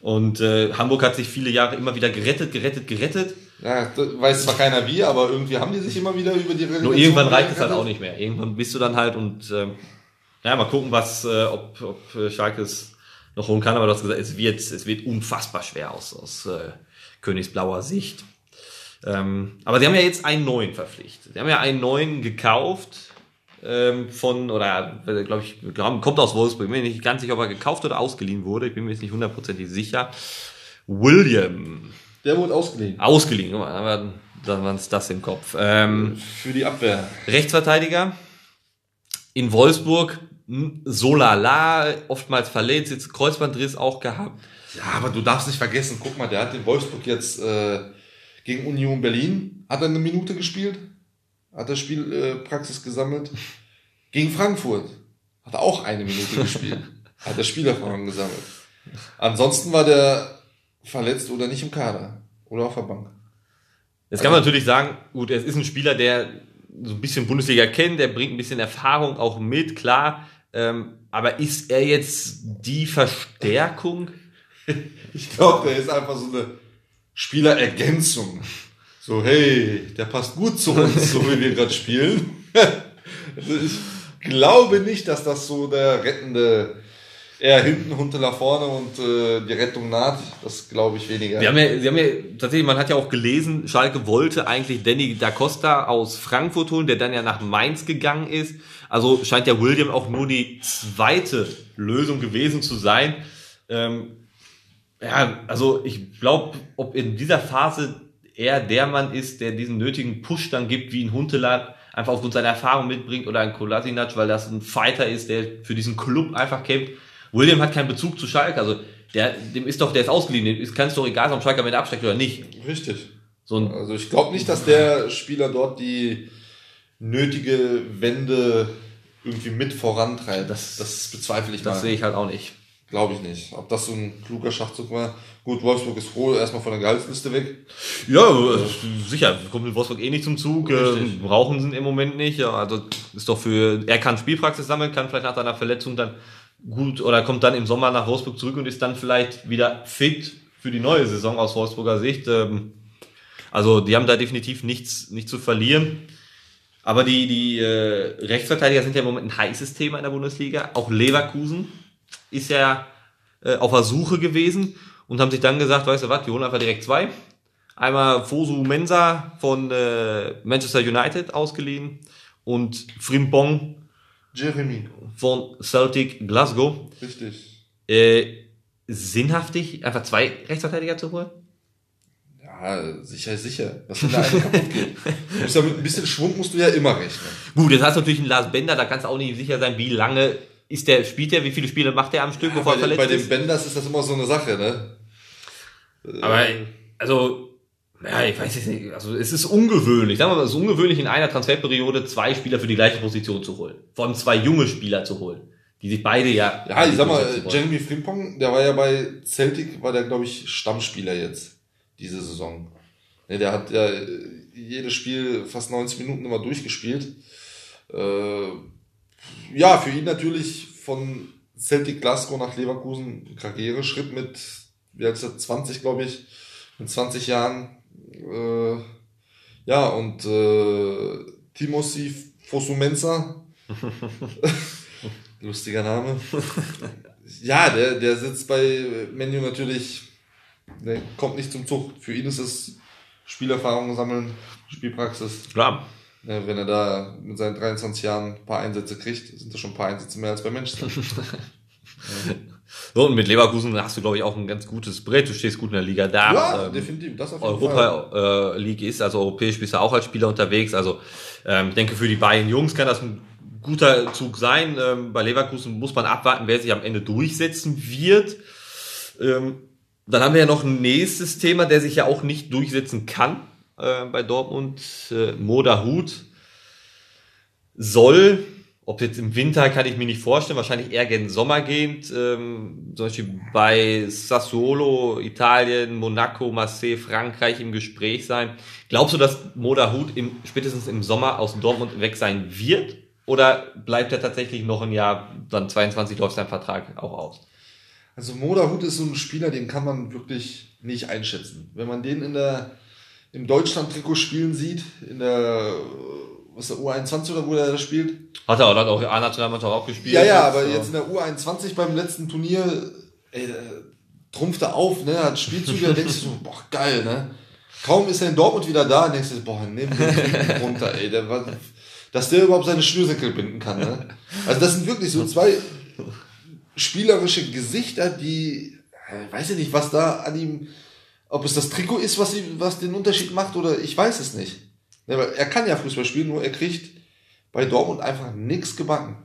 Und äh, Hamburg hat sich viele Jahre immer wieder gerettet, gerettet, gerettet. ja, weiß zwar keiner wie, aber irgendwie haben die sich immer wieder über die Relegation Nur irgendwann reicht es halt auch nicht mehr. Irgendwann bist du dann halt und ähm, ja, mal gucken, was, äh, ob, ob äh, Schalke es noch holen kann. Aber du hast gesagt, es wird, es wird unfassbar schwer aus, aus äh, Königsblauer Sicht. Ähm, aber sie haben ja jetzt einen neuen verpflichtet. Sie haben ja einen neuen gekauft ähm, von, oder glaube ich, glaub, kommt aus Wolfsburg. Ich bin mir nicht ganz sicher, ob er gekauft oder ausgeliehen wurde. Ich bin mir jetzt nicht hundertprozentig sicher. William. Der wurde ausgeliehen. Ausgeliehen, guck mal, dann war uns das im Kopf. Ähm, Für die Abwehr. Rechtsverteidiger in Wolfsburg, so lala, oftmals verletzt, jetzt Kreuzbandriss auch gehabt. Ja, aber du darfst nicht vergessen, guck mal, der hat in Wolfsburg jetzt äh, gegen Union Berlin, hat er eine Minute gespielt, hat er Spielpraxis äh, Praxis gesammelt. Gegen Frankfurt hat er auch eine Minute gespielt, hat er Spielerfahrung gesammelt. Ansonsten war der verletzt oder nicht im Kader oder auf der Bank. Jetzt kann man natürlich sagen, gut, es ist ein Spieler, der so ein bisschen Bundesliga kennt, der bringt ein bisschen Erfahrung auch mit, klar. Ähm, aber ist er jetzt die Verstärkung? Ich glaube, der ist einfach so eine Spielerergänzung. So, hey, der passt gut zu uns, so wie wir gerade spielen. Also ich glaube nicht, dass das so der rettende, eher hinten, Huntela vorne und äh, die Rettung naht. Das glaube ich weniger. Wir haben ja, sie haben ja, tatsächlich, man hat ja auch gelesen, Schalke wollte eigentlich Danny da Costa aus Frankfurt holen, der dann ja nach Mainz gegangen ist. Also scheint ja William auch nur die zweite Lösung gewesen zu sein. Ähm, ja, also ich glaube, ob in dieser Phase er der Mann ist, der diesen nötigen Push dann gibt, wie ein Huntelaar, einfach aufgrund seiner Erfahrung mitbringt oder ein Kolasinac, weil das ein Fighter ist, der für diesen Club einfach kämpft. William hat keinen Bezug zu Schalke, also der, dem ist doch, der ist ausgeliehen, dem ist, kann es doch egal sein, ob Schalke Ende absteigt oder nicht. Richtig. So Also ich glaube nicht, dass der Spieler dort die nötige Wende irgendwie mit vorantreibt. Das- das bezweifle ich das mal. sehe ich halt auch nicht. Glaube ich nicht. Ob das so ein kluger Schachzug war. Gut, Wolfsburg ist froh, erstmal von der Gehaltsliste weg. Ja, äh, sicher, kommt in Wolfsburg eh nicht zum Zug, äh, Richtig. brauchen sie im Moment nicht. Ja, also ist doch für, er kann Spielpraxis sammeln, kann vielleicht nach seiner Verletzung dann gut oder kommt dann im Sommer nach Wolfsburg zurück und ist dann vielleicht wieder fit für die neue Saison aus Wolfsburger Sicht. Ähm, Also die haben da definitiv nichts, nichts zu verlieren. Aber die, die äh, Rechtsverteidiger sind ja im Moment ein heißes Thema in der Bundesliga. Auch Leverkusen ist ja äh, auf der Suche gewesen und haben sich dann gesagt, weißt du was, wir holen einfach direkt zwei. Einmal Fosu Mensa von äh, Manchester United ausgeliehen und Frimpong Jeremy. von Celtic Glasgow. Richtig. Äh, sinnhaftig, einfach zwei Rechtsverteidiger zu holen? Ja, sicher, sicher. Was wenn da einer kaputt geht? Du musst ja mit ein bisschen Schwung musst du ja immer rechnen. Gut, jetzt hast du natürlich einen Lars Bender, da kannst du auch nicht sicher sein, wie lange ist der, spielt der, wie viele Spiele macht der am Stück, Ja, bevor bei, er den- verletzt bei den ist? Benders ist das immer so eine Sache, ne? Aber, also, ja, ich weiß jetzt nicht, also es ist ungewöhnlich, sagen wir mal, es ist ungewöhnlich in einer Transferperiode zwei Spieler für die gleiche Position zu holen. Vor allem zwei junge Spieler zu holen, die sich beide ja... Ja, ich sag mal. Jeremy Frimpong, der war ja bei Celtic, war der, glaube ich, Stammspieler jetzt, diese Saison. Ne, der hat ja äh, jedes Spiel fast 90 Minuten immer durchgespielt. Äh, ja, für ihn natürlich von Celtic Glasgow nach Leverkusen Karriereschritt mit, wie ist er, 20, glaube ich, mit 20 Jahren. Äh, ja, und äh, Timothy Fosumensa, lustiger Name. Ja, der, der sitzt bei Menu natürlich, der kommt nicht zum Zug. Für ihn ist es Spielerfahrung sammeln, Spielpraxis. Klar. Ja, wenn er da mit seinen 23 Jahren ein paar Einsätze kriegt, sind das schon ein paar Einsätze mehr als bei Manchester. So, und mit Leverkusen hast du, glaube ich, auch ein ganz gutes Brett. Du stehst gut in der Liga da. ja, Ähm, definitiv. Das auf jeden Fall. Europa äh, League ist, also europäisch bist du auch als Spieler unterwegs. Also ähm, ich denke, für die beiden Jungs kann das ein guter Zug sein. Ähm, bei Leverkusen muss man abwarten, wer sich am Ende durchsetzen wird. Ähm, dann haben wir ja noch ein nächstes Thema, der sich ja auch nicht durchsetzen kann äh, bei Dortmund. Äh, Moda Hut soll, ob jetzt im Winter kann ich mir nicht vorstellen, wahrscheinlich eher gen Sommer gehend, ähm, zum Beispiel bei Sassuolo, Italien, Monaco, Marseille, Frankreich im Gespräch sein. Glaubst du, dass Moda Hut im, spätestens im Sommer aus Dortmund weg sein wird? Oder bleibt er tatsächlich noch ein Jahr, dann 22 läuft sein Vertrag auch aus? Also Moda Hut ist so ein Spieler, den kann man wirklich nicht einschätzen. Wenn man den in der, im Deutschland-Trikot spielen sieht, in der, was der U21 oder wo der da spielt, Hat er, hat auch A-Nationalmannschaft auch gespielt. Ja, ja, aber So. jetzt in der U21 beim letzten Turnier, ey, da trumpft er auf, ne, hat Spielzüge, da denkst du so, boah, geil, ne. Kaum ist er in Dortmund wieder da, denkst du, boah, nimm den runter, ey, der war, dass der überhaupt seine Schnürsenkel binden kann, ne. Also das sind wirklich so zwei spielerische Gesichter, die, äh, weiß ich nicht, was da an ihm, ob es das Trikot ist, was, was den Unterschied macht, oder ich weiß es nicht. Er kann ja Fußball spielen, nur er kriegt bei Dortmund einfach nichts gebacken.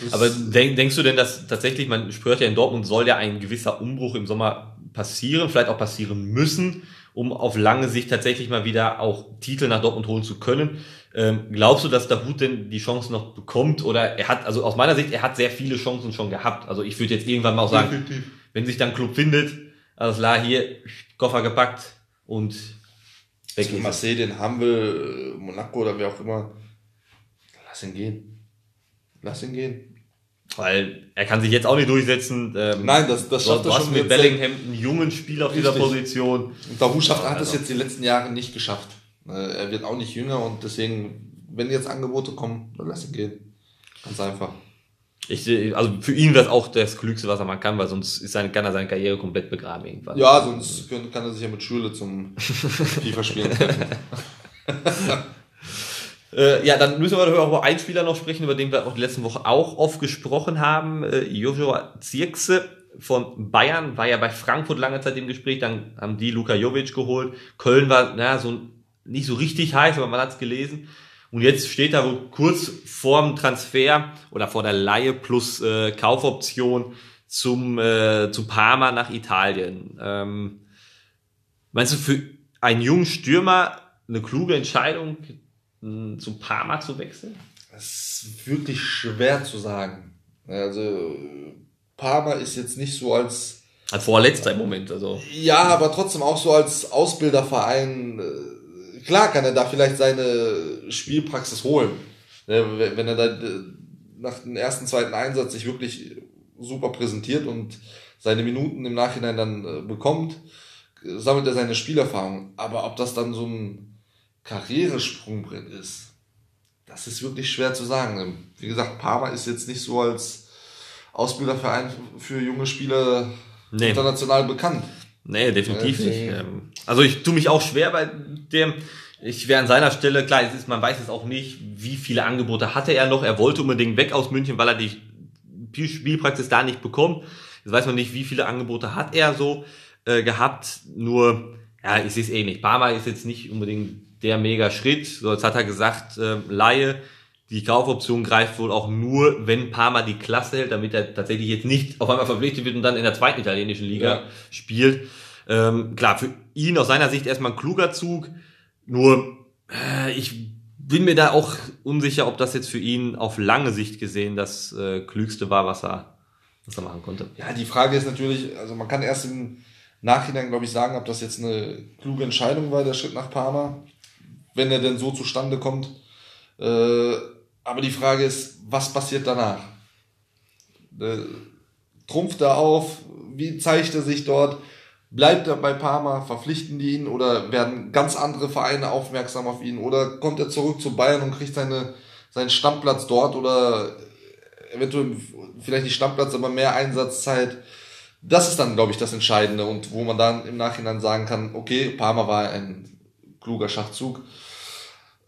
Das- Aber denk, denkst du denn, dass tatsächlich, man spürt ja in Dortmund, soll ja ein gewisser Umbruch im Sommer passieren, vielleicht auch passieren müssen, um auf lange Sicht tatsächlich mal wieder auch Titel nach Dortmund holen zu können. Ähm, glaubst du, dass Dahut denn die Chance noch bekommt? Oder er hat, also aus meiner Sicht, er hat sehr viele Chancen schon gehabt. Also ich würde jetzt irgendwann mal auch sagen, Definitiv. wenn sich dann ein Club findet, alles klar, hier, Koffer gepackt und weg Also. Marseille, den haben wir, äh, Monaco oder wer auch immer. Lass ihn gehen. Lass ihn gehen. Weil er kann sich jetzt auch nicht durchsetzen. Ähm, Nein, das, das du, schafft du er hast schon mit mit Bellingham einen jungen Spieler auf dieser Richtig. Position. Und Dahu schafft, hat es also. jetzt die letzten Jahre nicht geschafft. Er wird auch nicht jünger und deswegen, wenn jetzt Angebote kommen, dann lass ihn gehen. Ganz einfach. Ich, äh, also für ihn wäre es auch das Klügste, was er machen kann, weil sonst ist seine, kann er seine Karriere komplett begraben irgendwann. Ja, sonst kann, kann er sich ja mit Schule zum FIFA-Spielen treffen. Äh, ja, dann müssen wir doch über einen Spieler noch sprechen, über den wir auch die letzten Woche auch oft gesprochen haben. Äh, Joshua Zirkse von Bayern war ja bei Frankfurt lange Zeit im Gespräch, dann haben die Luka Jovic geholt. Köln war na, so nicht so richtig heiß, aber man hat es gelesen. Und jetzt steht da wohl kurz vorm Transfer oder vor der Laie plus äh, Kaufoption zum äh, zu Parma nach Italien. Ähm, meinst du für einen jungen Stürmer eine kluge Entscheidung, mh, zu Parma zu wechseln? Das ist wirklich schwer zu sagen. Also, Parma ist jetzt nicht so als, Als vorletzter im Moment, also. ja, aber trotzdem auch so als Ausbilderverein. äh, Klar kann er da vielleicht seine Spielpraxis holen. Ne, Wenn er da äh, nach dem ersten, zweiten Einsatz sich wirklich super präsentiert und seine Minuten im Nachhinein dann äh, bekommt, sammelt er seine Spielerfahrung. Aber ob das dann so ein Karrieresprungbrett ist, das ist wirklich schwer zu sagen. Wie gesagt, Parma ist jetzt nicht so als Ausbilderverein für junge Spieler Nee. international bekannt. Nee, definitiv nicht. Ähm, Also ich tue mich auch schwer bei dem. Ich wäre an seiner Stelle, klar, es ist, man weiß es auch nicht, wie viele Angebote hatte er noch. Er wollte unbedingt weg aus München, weil er die Spiel- Spielpraxis da nicht bekommt. Jetzt weiß man nicht, wie viele Angebote hat er so äh, gehabt. Nur, ja, ich sehe es eh nicht. Parma ist jetzt nicht unbedingt der mega Schritt. So, jetzt hat er gesagt, äh, Laie, die Kaufoption greift wohl auch nur, wenn Parma die Klasse hält, damit er tatsächlich jetzt nicht auf einmal verpflichtet wird und dann in der zweiten italienischen Liga Ja. spielt. Ähm, klar, für ihn aus seiner Sicht erstmal ein kluger Zug. Nur, äh, ich bin mir da auch unsicher, ob das jetzt für ihn auf lange Sicht gesehen das äh, Klügste war, was er, was er machen konnte. Ja, die Frage ist natürlich, also man kann erst im Nachhinein, glaube ich, sagen, ob das jetzt eine kluge Entscheidung war, der Schritt nach Parma, wenn er denn so zustande kommt. Äh, aber die Frage ist, was passiert danach? Äh, trumpft er auf? Wie zeigt er sich dort? Bleibt er bei Parma? Verpflichten die ihn? Oder werden ganz andere Vereine aufmerksam auf ihn? Oder kommt er zurück zu Bayern und kriegt seine, seinen Stammplatz dort? Oder eventuell vielleicht nicht Stammplatz, aber mehr Einsatzzeit? Das ist dann, glaube ich, das Entscheidende und wo man dann im Nachhinein sagen kann, okay, Parma war ein kluger Schachzug.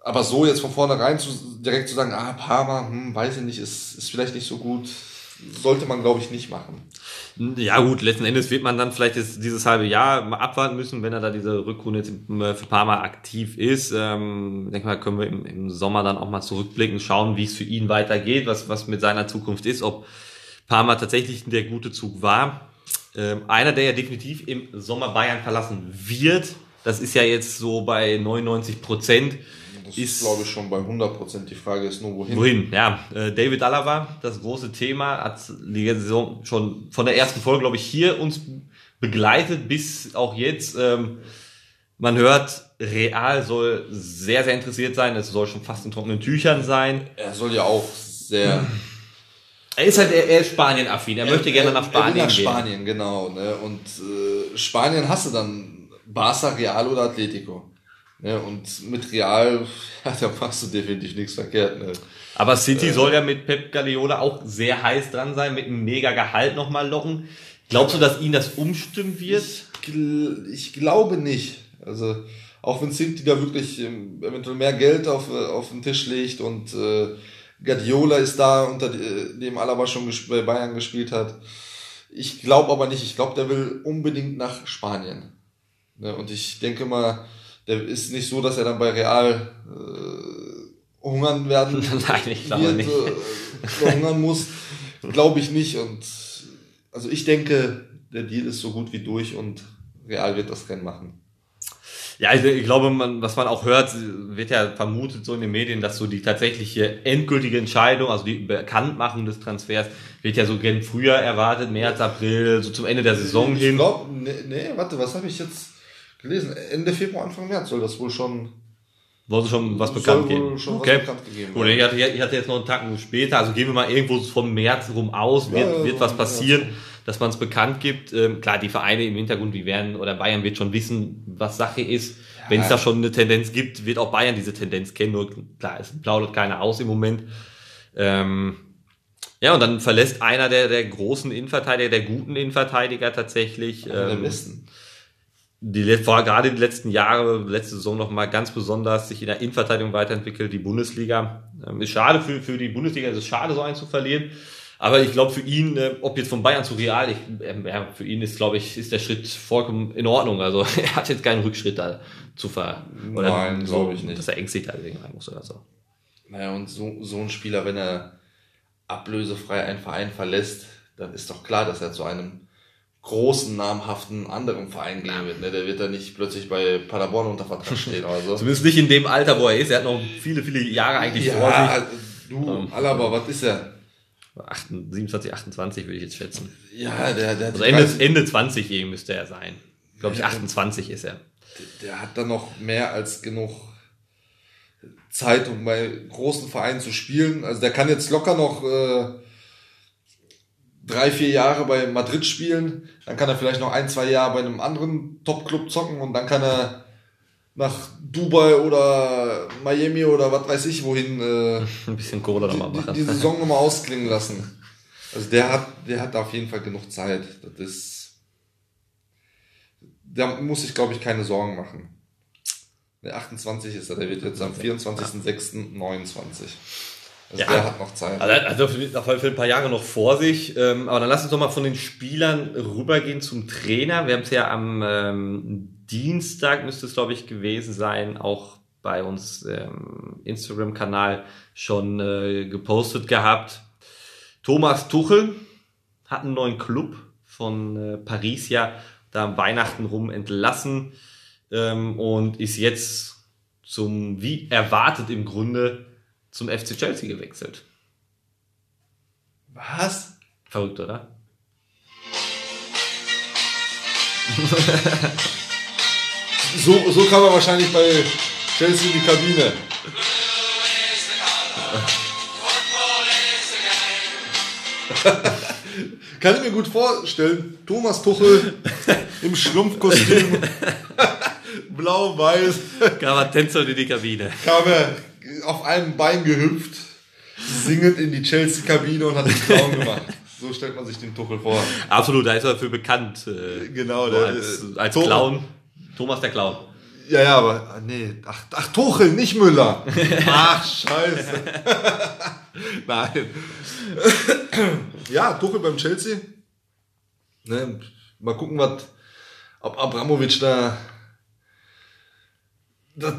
Aber so jetzt von vornherein zu, direkt zu sagen, ah, Parma, hm, weiß ich nicht, ist, ist vielleicht nicht so gut, sollte man, glaube ich, nicht machen. Ja gut, letzten Endes wird man dann vielleicht jetzt dieses halbe Jahr abwarten müssen, wenn er da diese Rückrunde jetzt äh, für Parma aktiv ist. Ähm, denke mal, können wir im, im Sommer dann auch mal zurückblicken, schauen, wie es für ihn weitergeht, was, was mit seiner Zukunft ist, ob Parma tatsächlich der gute Zug war. Ähm, einer, der ja definitiv im Sommer Bayern verlassen wird, das ist ja jetzt so bei 99 Prozent. Das Ist- glaube ich, schon bei 100 Prozent. Die Frage ist nur, wohin. Wohin? Ja, äh, David Alaba, das große Thema, hat die Saison schon von der ersten Folge, glaube ich, hier uns begleitet bis auch jetzt. Ähm, man hört, Real soll sehr, sehr interessiert sein. Es soll schon fast in trockenen Tüchern sein. Er soll ja auch sehr... Er ist halt, er, er ist Spanien-affin. Er, möchte gerne nach er will Spanien nach gehen. Spanien, genau. Ne? Und äh, Spanien hast du dann Barca, Real oder Atletico. Ne? Und mit Real, ja, da machst du definitiv nichts verkehrt. Ne? Aber City soll ja mit Pep Guardiola auch sehr heiß dran sein, mit einem mega Gehalt nochmal locken. Glaubst du, dass ihn das umstimmen wird? Ich, gl- ich glaube nicht. Also auch wenn City da wirklich ähm, eventuell mehr Geld auf, äh, auf den Tisch legt und äh, Guardiola ist da, unter die- dem Alaba schon bei Bayern gespielt hat. Ich glaube aber nicht. Ich glaube, der will unbedingt nach Spanien. Ne? Und ich denke mal, der ist nicht so, dass er dann bei Real äh, hungern werden Nein, ich glaube nicht. Äh, hungern muss. Glaube ich nicht. Und also ich denke, der Deal ist so gut wie durch und Real wird das Rennen machen. Ja, ich, ich glaube, man, was man auch hört, wird ja vermutet so in den Medien, dass so die tatsächliche endgültige Entscheidung, also die Bekanntmachung des Transfers, wird ja so gern früher erwartet, März, April, so zum Ende der Saison Ich hin. glaube, nee, nee, warte, was habe ich jetzt gelesen? Ende Februar, Anfang März soll das wohl schon, Wollte schon was bekannt geben. schon okay. was bekannt gegeben werden. ich hatte, ich hatte jetzt noch einen Tacken später, also gehen wir mal irgendwo vom März rum aus, wird, Ja, ja, wird was ja, passieren, ja. dass man es bekannt gibt. Ähm, klar, die Vereine im Hintergrund, die werden, oder Bayern wird schon wissen, was Sache ist. Wenn es da schon eine Tendenz gibt, wird auch Bayern diese Tendenz kennen, nur klar, es plaudert keiner aus im Moment. Ähm, ja, und dann verlässt einer der, der großen Innenverteidiger, der guten Innenverteidiger tatsächlich. Einer der ähm, besten. Die vor gerade die letzten Jahre, letzte Saison noch mal ganz besonders sich in der Innenverteidigung weiterentwickelt, die Bundesliga. Ähm, ist schade für, für die Bundesliga, es ist schade, so einen zu verlieren. Aber ich glaube für ihn, äh, ob jetzt von Bayern zu Real, ich, ja, für ihn ist, glaube ich, ist der Schritt vollkommen in Ordnung. Also er hat jetzt keinen Rückschritt da zu ver... Nein, glaube ich nicht. Dass er ängstlich da rein muss oder so. Naja, und so, so ein Spieler, wenn er ablösefrei einen Verein verlässt, dann ist doch klar, dass er zu einem großen, namhaften anderen Verein gehen wird. Ne? Der wird da nicht plötzlich bei Paderborn unter Vertrag stehen oder so. Zumindest nicht in dem Alter, wo er ist. Er hat noch viele, viele Jahre eigentlich vor ja, sich. du, Ähm, Alaba, was ist er? 28, 27, 28 würde ich jetzt schätzen. Ja, der, der, Also Ende, Ende 20 eben müsste er sein. Glaube ich, 28 ist er. der hat dann noch mehr als genug Zeit, um bei großen Vereinen zu spielen. Also der kann jetzt locker noch äh, drei, vier Jahre bei Madrid spielen. Dann kann er vielleicht noch ein, zwei Jahre bei einem anderen Top-Club zocken und dann kann er nach Dubai oder Miami oder was weiß ich wohin äh, Ein bisschen Kohle nochmal die, machen. die Saison nochmal ausklingen lassen. Also der hat, der hat auf jeden Fall genug Zeit. Das ist. Da muss ich, glaube ich, keine Sorgen machen. Der 28 ist er, der wird jetzt am 24.06.29. Also Ja. der hat noch Zeit. Also, also für, auf jeden Fall ein paar Jahre noch vor sich. Ähm, aber dann lass uns doch mal von den Spielern rübergehen zum Trainer. Wir haben es ja am ähm, Dienstag, müsste es glaube ich gewesen sein, auch bei uns ähm, Instagram-Kanal schon äh, gepostet gehabt. Thomas Tuchel hat einen neuen Club von äh, Paris ja da am Weihnachten rum entlassen ähm, und ist jetzt zum, wie erwartet im Grunde, zum FC Chelsea gewechselt. Was? Verrückt, oder? So, so kam er wahrscheinlich bei Chelsea in die Kabine. Kann ich mir gut vorstellen. Thomas Tuchel im Schrumpfkostüm. Blau-Weiß. Gavatenzo in die Kabine. Kam er auf einem Bein gehüpft, singend in die Chelsea-Kabine und hat den Traum gemacht. So stellt man sich den Tuchel vor. Absolut, da ist er dafür bekannt. Äh, Genau, so der- als, als Thomas- Clown. Thomas der Clown. Ja, ja, aber ah, nee, ach, ach Tuchel, nicht Müller. Ach, scheiße. Nein. ja, Tuchel beim Chelsea. Ne, mal gucken, was, ob Abramovic da das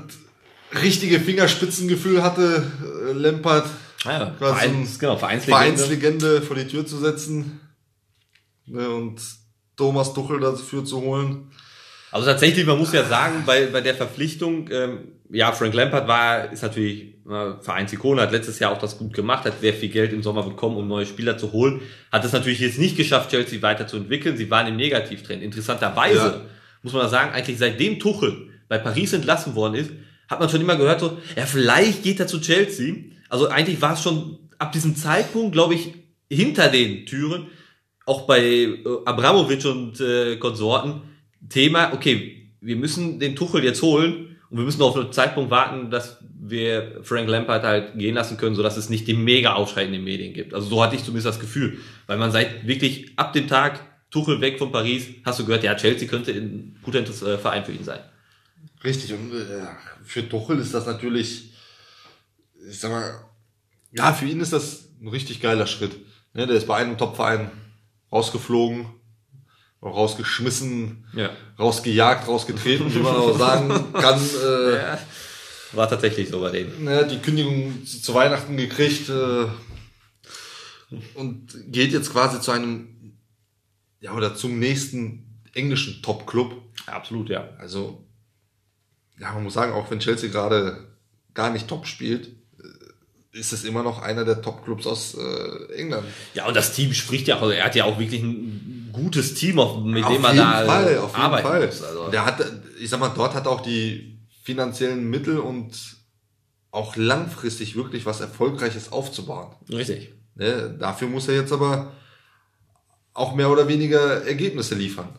richtige Fingerspitzengefühl hatte, äh, Lampard Ja, Quasi Vereins, genau, Vereinslegende. Vereinslegende vor die Tür zu setzen ne, und Thomas Tuchel dafür zu holen. Also tatsächlich, man muss ja sagen, bei, bei der Verpflichtung, ähm, ja, Frank Lampard war, ist natürlich äh, Vereinsikone, hat letztes Jahr auch das gut gemacht, hat sehr viel Geld im Sommer bekommen, um neue Spieler zu holen, hat es natürlich jetzt nicht geschafft, Chelsea weiterzuentwickeln. Sie waren im Negativtrend. Interessanterweise Ja. muss man sagen, eigentlich seitdem Tuchel bei Paris entlassen worden ist, hat man schon immer gehört, so, ja, vielleicht geht er zu Chelsea. Also eigentlich war es schon ab diesem Zeitpunkt, glaube ich, hinter den Türen, auch bei äh, Abramovic und äh, Konsorten, Thema, okay, wir müssen den Tuchel jetzt holen und wir müssen auf einen Zeitpunkt warten, dass wir Frank Lampard halt gehen lassen können, sodass es nicht den mega Aufschrei in den Medien gibt. Also so hatte ich zumindest das Gefühl. Weil man seit wirklich ab dem Tag Tuchel weg von Paris, hast du gehört, ja, Chelsea könnte ein guter äh, Verein für ihn sein. Richtig, und äh, für Tuchel ist das natürlich, ich sag mal, ja, für ihn ist das ein richtig geiler Schritt. Ne, der ist bei einem Topverein rausgeflogen, rausgeschmissen, Ja. rausgejagt, rausgetreten, wie man auch sagen kann. Äh, ja. War tatsächlich so bei denen. ne, die Kündigung zu, zu Weihnachten gekriegt äh, und geht jetzt quasi zu einem, ja, oder zum nächsten englischen Top-Club. Absolut, ja. Also, ja, man muss sagen, auch wenn Chelsea gerade gar nicht top spielt, äh, ist es immer noch einer der Top-Clubs aus äh, England. Ja, und das Team spricht ja, also er hat ja auch wirklich ein gutes Team, auf- mit Auf dem er jeden da Fall, äh, auf jeden arbeiten Fall. muss. Also. Der hat, ich sag mal, dort hat er auch die finanziellen Mittel und auch langfristig wirklich was Erfolgreiches aufzubauen. Richtig. Ne? Dafür muss er jetzt aber auch mehr oder weniger Ergebnisse liefern.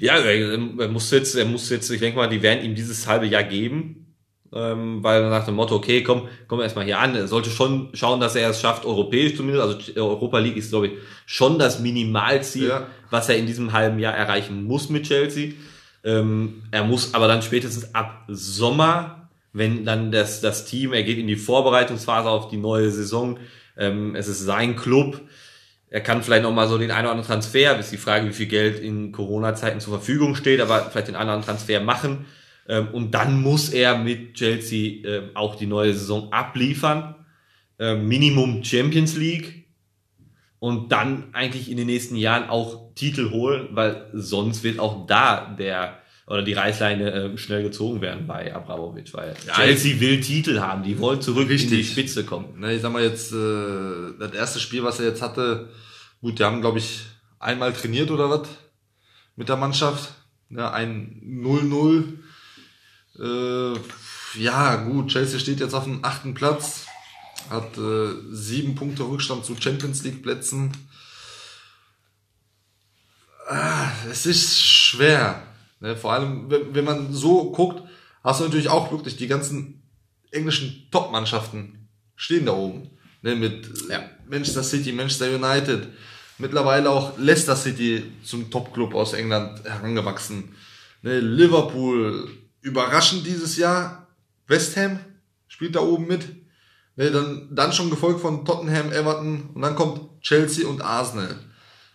Ja, er, er muss jetzt, er muss jetzt, ich denke mal, die werden ihm dieses halbe Jahr geben, ähm, weil er nach dem Motto, okay, komm, komm erstmal hier an. Er sollte schon schauen, dass er es schafft, europäisch zumindest. Also Europa League ist, glaube ich, schon das Minimalziel, Ja. was er in diesem halben Jahr erreichen muss mit Chelsea. Ähm, er muss aber dann spätestens ab Sommer, wenn dann das, das Team, er geht in die Vorbereitungsphase auf die neue Saison, ähm, es ist sein Club, er kann vielleicht noch mal so den einen oder anderen Transfer, ist die Frage, wie viel Geld in Corona-Zeiten zur Verfügung steht, aber vielleicht den einen oder anderen Transfer machen. Ähm, und dann muss er mit Chelsea ähm, auch die neue Saison abliefern. Ähm, Minimum Champions League. Und dann eigentlich in den nächsten Jahren auch Titel holen, weil sonst wird auch da der oder die Reißleine äh, schnell gezogen werden bei Abramovic, weil Chelsea will Titel haben, die wollen zurück in die Richtig. Spitze kommen. Ne, ich sag mal jetzt, äh, das erste Spiel, was er jetzt hatte, gut, die haben, glaube ich, einmal trainiert oder was mit der Mannschaft. Ja, ein 0-0. Äh, ja, gut, Chelsea steht jetzt auf dem achten Platz, hat äh, sieben Punkte Rückstand zu Champions League Plätzen. Ah, es ist schwer. Ne? Vor allem, wenn, man so guckt, hast du natürlich auch wirklich die ganzen englischen Top-Mannschaften stehen da oben. Ne? Mit Ja. Manchester City, Manchester United, mittlerweile auch Leicester City zum Top-Club aus England herangewachsen. Ne? Liverpool, überraschend dieses Jahr. West Ham spielt da oben mit. Ne, dann, dann schon gefolgt von Tottenham, Everton und dann kommt Chelsea und Arsenal.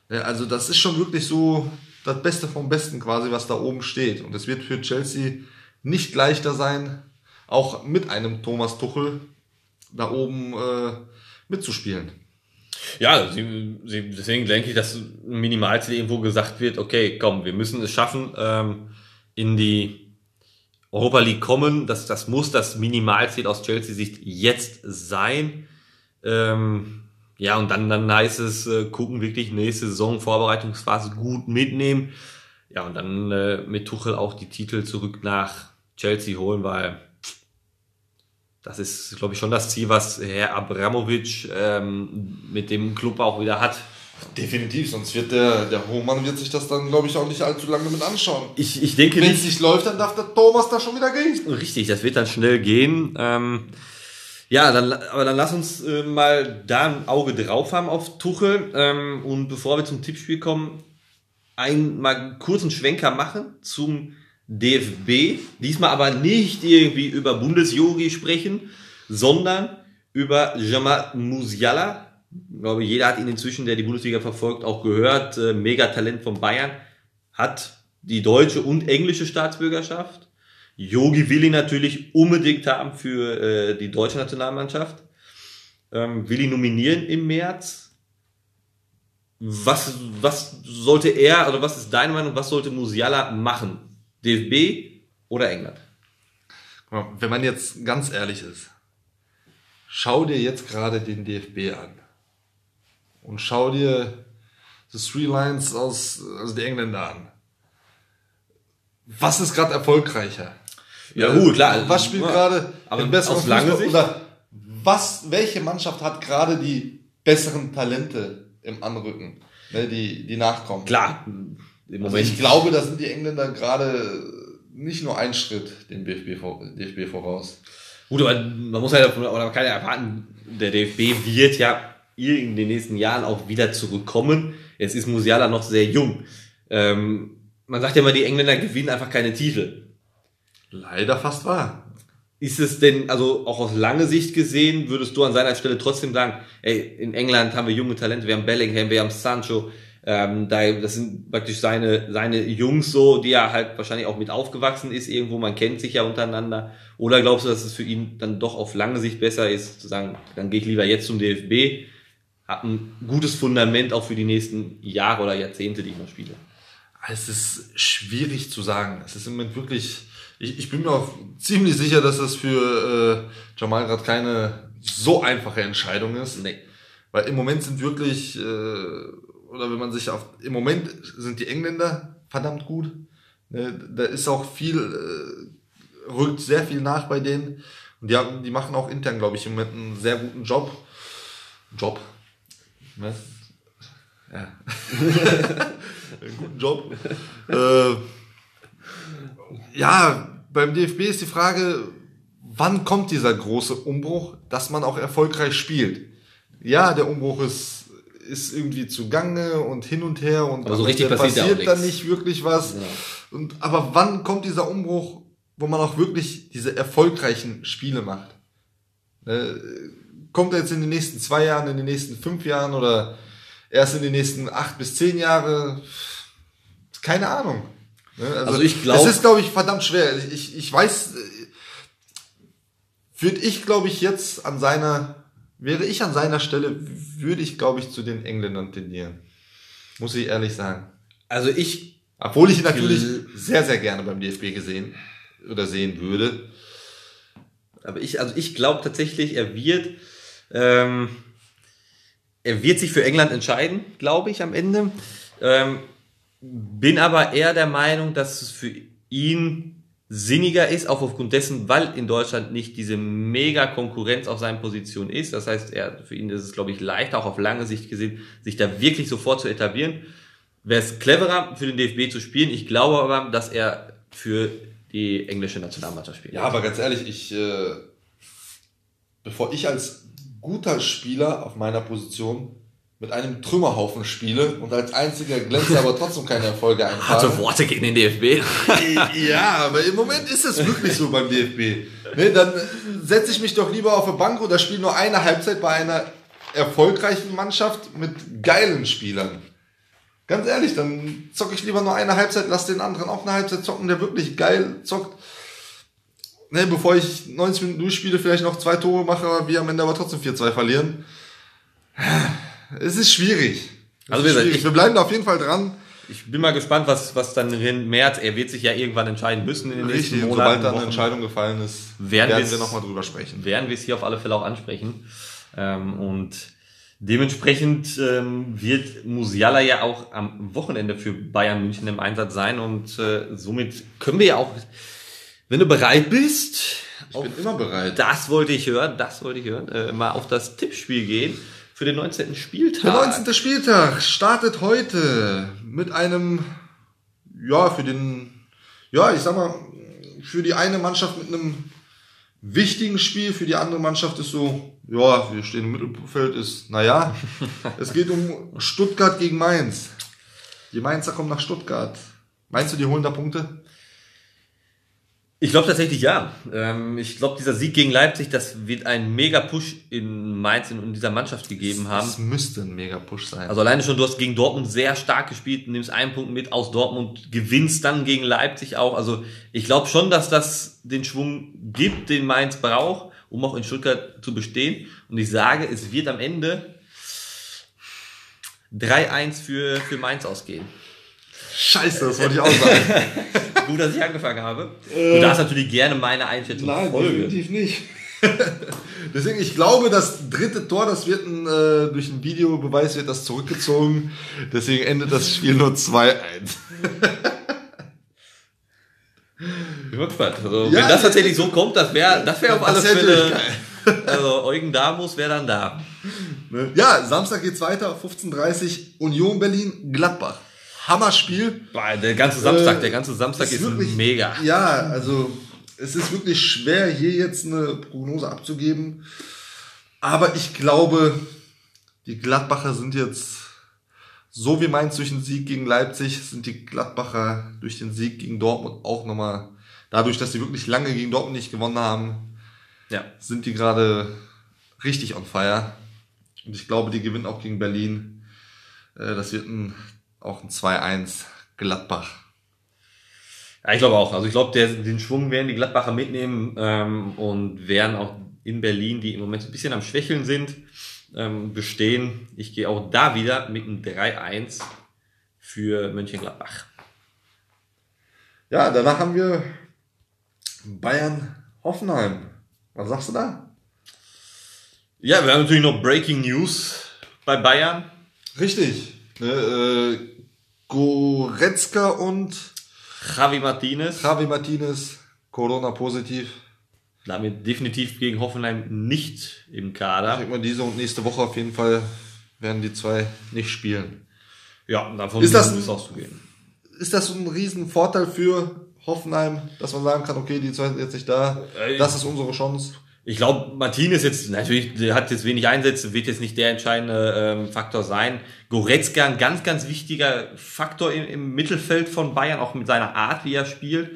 Ne, also das ist schon wirklich so das Beste vom Besten quasi, was da oben steht. Und es wird für Chelsea nicht leichter sein, auch mit einem Thomas Tuchel da oben äh, mitzuspielen. Ja, sie, sie, deswegen denke ich, dass Minimalziel irgendwo gesagt wird, okay, komm, wir müssen es schaffen, ähm, in die Europa League kommen. Das, das muss das Minimalziel aus Chelsea-Sicht jetzt sein. Ähm, ja, und dann, dann heißt es, äh, gucken wirklich nächste Saison, Vorbereitungsphase gut mitnehmen. Ja, und dann äh, mit Tuchel auch die Titel zurück nach Chelsea holen, weil das ist, glaube ich, schon das Ziel, was Herr Abramovic ähm, mit dem Club auch wieder hat. Definitiv, sonst wird der, der Hohmann wird sich das dann, glaube ich, auch nicht allzu lange mit anschauen. Ich, ich denke Wenn es nicht läuft, dann darf der Thomas da schon wieder gehen. Richtig, das wird dann schnell gehen. Ähm, ja, dann, aber dann lass uns äh, mal da ein Auge drauf haben auf Tuchel. Ähm, und bevor wir zum Tippspiel kommen, ein, mal einen kurzen Schwenker machen zum DFB. Diesmal aber nicht irgendwie über Bundesjogi sprechen, sondern über Jamal Musiala. Ich glaube, jeder hat ihn inzwischen, der die Bundesliga verfolgt, auch gehört. Äh, Megatalent von Bayern. Hat die deutsche und englische Staatsbürgerschaft. Yogi will ihn natürlich unbedingt haben für äh, die deutsche Nationalmannschaft. Ähm, will ihn nominieren im März. Was, was sollte er, oder was ist deine Meinung, was sollte Musiala machen? DFB oder England? Wenn man jetzt ganz ehrlich ist, schau dir jetzt gerade den DFB an und schau dir die Three Lions aus, also die Engländer an. Was ist gerade erfolgreicher? Ja, gut, klar. Was spielt Ja. gerade Aber den besseren aus Fußball? Sicht? Oder was, welche Mannschaft hat gerade die besseren Talente im Anrücken, ne, die, die nachkommen? Klar, im Also Moment. ich glaube, da sind die Engländer gerade nicht nur einen Schritt dem DFB, vor- DFB voraus. Gut, aber man muss halt, oder man kann ja erwarten, der DFB wird ja in den nächsten Jahren auch wieder zurückkommen. Jetzt ist Musiala noch sehr jung. Ähm, man sagt ja immer, die Engländer gewinnen einfach keine Titel. Leider fast wahr. Ist es denn, also auch aus lange Sicht gesehen, würdest du an seiner Stelle trotzdem sagen, ey, in England haben wir junge Talente, wir haben Bellingham, wir haben Sancho, ähm, da, das sind praktisch seine, seine Jungs so, die er halt wahrscheinlich auch mit aufgewachsen ist irgendwo, man kennt sich ja untereinander. Oder glaubst du, dass es für ihn dann doch auf lange Sicht besser ist, zu sagen, dann gehe ich lieber jetzt zum DFB, hab ein gutes Fundament auch für die nächsten Jahre oder Jahrzehnte, die ich noch spiele. Es ist schwierig zu sagen. Es ist im Moment wirklich, ich, ich bin mir auch ziemlich sicher, dass das für äh, Jamal gerade keine so einfache Entscheidung ist. Nee. Weil im Moment sind wirklich, äh, oder wenn man sich auf, im Moment sind die Engländer verdammt gut. Ne, da ist auch viel, äh, rückt sehr viel nach bei denen. Und die, haben, die machen auch intern, glaube ich, im Moment einen sehr guten Job. Job. Ne? Ja. einen guten Job. äh, ja, beim DFB ist die Frage, wann kommt dieser große Umbruch, dass man auch erfolgreich spielt? Ja, der Umbruch ist, ist irgendwie zugange und hin und her und Aber so richtig passiert passiert dann nicht wirklich was. Ja. Und, aber wann kommt dieser Umbruch, wo man auch wirklich diese erfolgreichen Spiele macht? Äh, kommt er jetzt in den nächsten zwei Jahren, in den nächsten fünf Jahren oder erst in den nächsten acht bis zehn Jahre? Keine Ahnung. Ne, Also ich glaub- Es ist, glaube ich, verdammt schwer. Ich, ich, ich weiß, äh, würde ich, glaube ich, jetzt an seiner, wäre ich an seiner Stelle, würde ich, glaube ich, zu den Engländern tendieren. Muss ich ehrlich sagen. Also ich Obwohl ich ihn natürlich sehr, sehr gerne beim DFB gesehen oder sehen würde. Aber ich, also ich glaube tatsächlich, er wird, ähm, er wird sich für England entscheiden, glaube ich, am Ende. Ähm, bin aber eher der Meinung, dass es für ihn sinniger ist, auch aufgrund dessen, weil in Deutschland nicht diese mega Konkurrenz auf seinen Positionen ist. Das heißt, er, für ihn ist es, glaube ich, leichter, auch auf lange Sicht gesehen, sich da wirklich sofort zu etablieren. Wäre es cleverer, für den DFB zu spielen. Ich glaube aber, dass er für die englische Nationalmannschaft spielt. Ja, aber ganz ehrlich, ich, äh, bevor ich als guter Spieler auf meiner Position mit einem Trümmerhaufen spiele und als einziger glänze aber trotzdem keine Erfolge einfahre. Harte Worte gegen den DFB. Ja, aber im Moment ist es wirklich so beim DFB. Ne, dann setze ich mich doch lieber auf eine Bank oder spiele nur eine Halbzeit bei einer erfolgreichen Mannschaft mit geilen Spielern. Ganz ehrlich, dann zocke ich lieber nur eine Halbzeit, lass den anderen auch eine Halbzeit zocken, der wirklich geil zockt. Ne, bevor ich 90 Minuten durchspiele, vielleicht noch zwei Tore mache, wir am Ende aber trotzdem 4-2 verlieren. Es ist schwierig. Es Also ist schwierig. ich- wir bleiben da auf jeden Fall dran. Ich bin mal gespannt, was, was dann in März, er wird sich ja irgendwann entscheiden müssen in den Richtig, nächsten Monaten. sobald da eine. Entscheidung gefallen ist, Werden werden wir nochmal drüber sprechen. werden wir es hier auf alle Fälle auch ansprechen. Ähm, und dementsprechend ähm, wird Musiala ja auch am Wochenende für Bayern München im Einsatz sein und äh, somit können wir ja auch, wenn du bereit bist, Ich bin immer bereit. das wollte ich hören, das wollte ich hören, äh, mal auf das Tippspiel gehen für den 19. Spieltag. Der 19. Spieltag startet heute mit einem, ja, für den, ja, ich sag mal, für die eine Mannschaft mit einem wichtigen Spiel, für die andere Mannschaft ist so, ja, wir stehen im Mittelfeld, ist, naja, es geht um Stuttgart gegen Mainz. Die Mainzer kommen nach Stuttgart. Meinst du, die holen da Punkte? Ich glaube tatsächlich ja. Ähm, ich glaube, dieser Sieg gegen Leipzig, das wird einen mega Push in Mainz und in dieser Mannschaft gegeben haben. Das müsste ein mega Push sein. Also alleine schon, du hast gegen Dortmund sehr stark gespielt, nimmst einen Punkt mit aus Dortmund, gewinnst dann gegen Leipzig auch. Also ich glaube schon, dass das den Schwung gibt, den Mainz braucht, um auch in Stuttgart zu bestehen. Und ich sage, es wird am Ende 3-1 für, für Mainz ausgehen. Scheiße, das wollte ich auch sagen. Gut, dass ich angefangen habe. Du darfst natürlich gerne meine Einschätzung folgen. nicht. Deswegen, ich glaube, das dritte Tor, das wird ein, äh, durch einen Videobeweis wird das zurückgezogen. Deswegen endet das Spiel nur 2-1. Ich bin mal gespannt. Also, Ja, wenn das tatsächlich so kommt, das wäre das wär auf alle Fälle. Also Eugen Damus wäre dann da. Ja, Samstag geht's weiter, 15.30 Union Berlin, Gladbach. Hammerspiel. Boah, Der ganze Samstag, Äh, der ganze Samstag ist, wirklich- mega. Ja, also es ist wirklich schwer, hier jetzt eine Prognose abzugeben. Aber ich glaube, die Gladbacher sind jetzt, so wie Mainz durch den Sieg gegen Leipzig, sind die Gladbacher durch den Sieg gegen Dortmund auch nochmal, dadurch, dass sie wirklich lange gegen Dortmund nicht gewonnen haben, Ja. sind die gerade richtig on fire. Und ich glaube, die gewinnen auch gegen Berlin. Äh, Das wird ein, auch ein 2-1 Gladbach. ja, ich glaube auch. Also ich glaube, den Schwung werden die Gladbacher mitnehmen ähm, und werden auch in Berlin, die im Moment ein bisschen am Schwächeln sind, ähm, bestehen. Ich gehe auch da wieder mit einem 3-1 für Mönchengladbach. Ja, danach haben wir Bayern Hoffenheim. Was sagst du da? Ja, wir haben natürlich noch Breaking News bei Bayern. Richtig. Ne, äh, Goretzka und Javi Martinez. Javi Martinez Corona positiv. Damit definitiv gegen Hoffenheim nicht im Ich Kader. denke mal, diese und nächste Woche auf jeden Fall werden die zwei nicht spielen. Ja, davon Ist das ist auszugehen. Ist das ein riesen Vorteil für Hoffenheim, dass man sagen kann, okay, die zwei sind jetzt nicht da, Äh, das ist unsere Chance? Ich glaube, Martinez jetzt, natürlich, der hat jetzt wenig Einsätze, wird jetzt nicht der entscheidende ähm, Faktor sein. Goretzka, ein ganz, ganz wichtiger Faktor im, im Mittelfeld von Bayern, auch mit seiner Art, wie er spielt.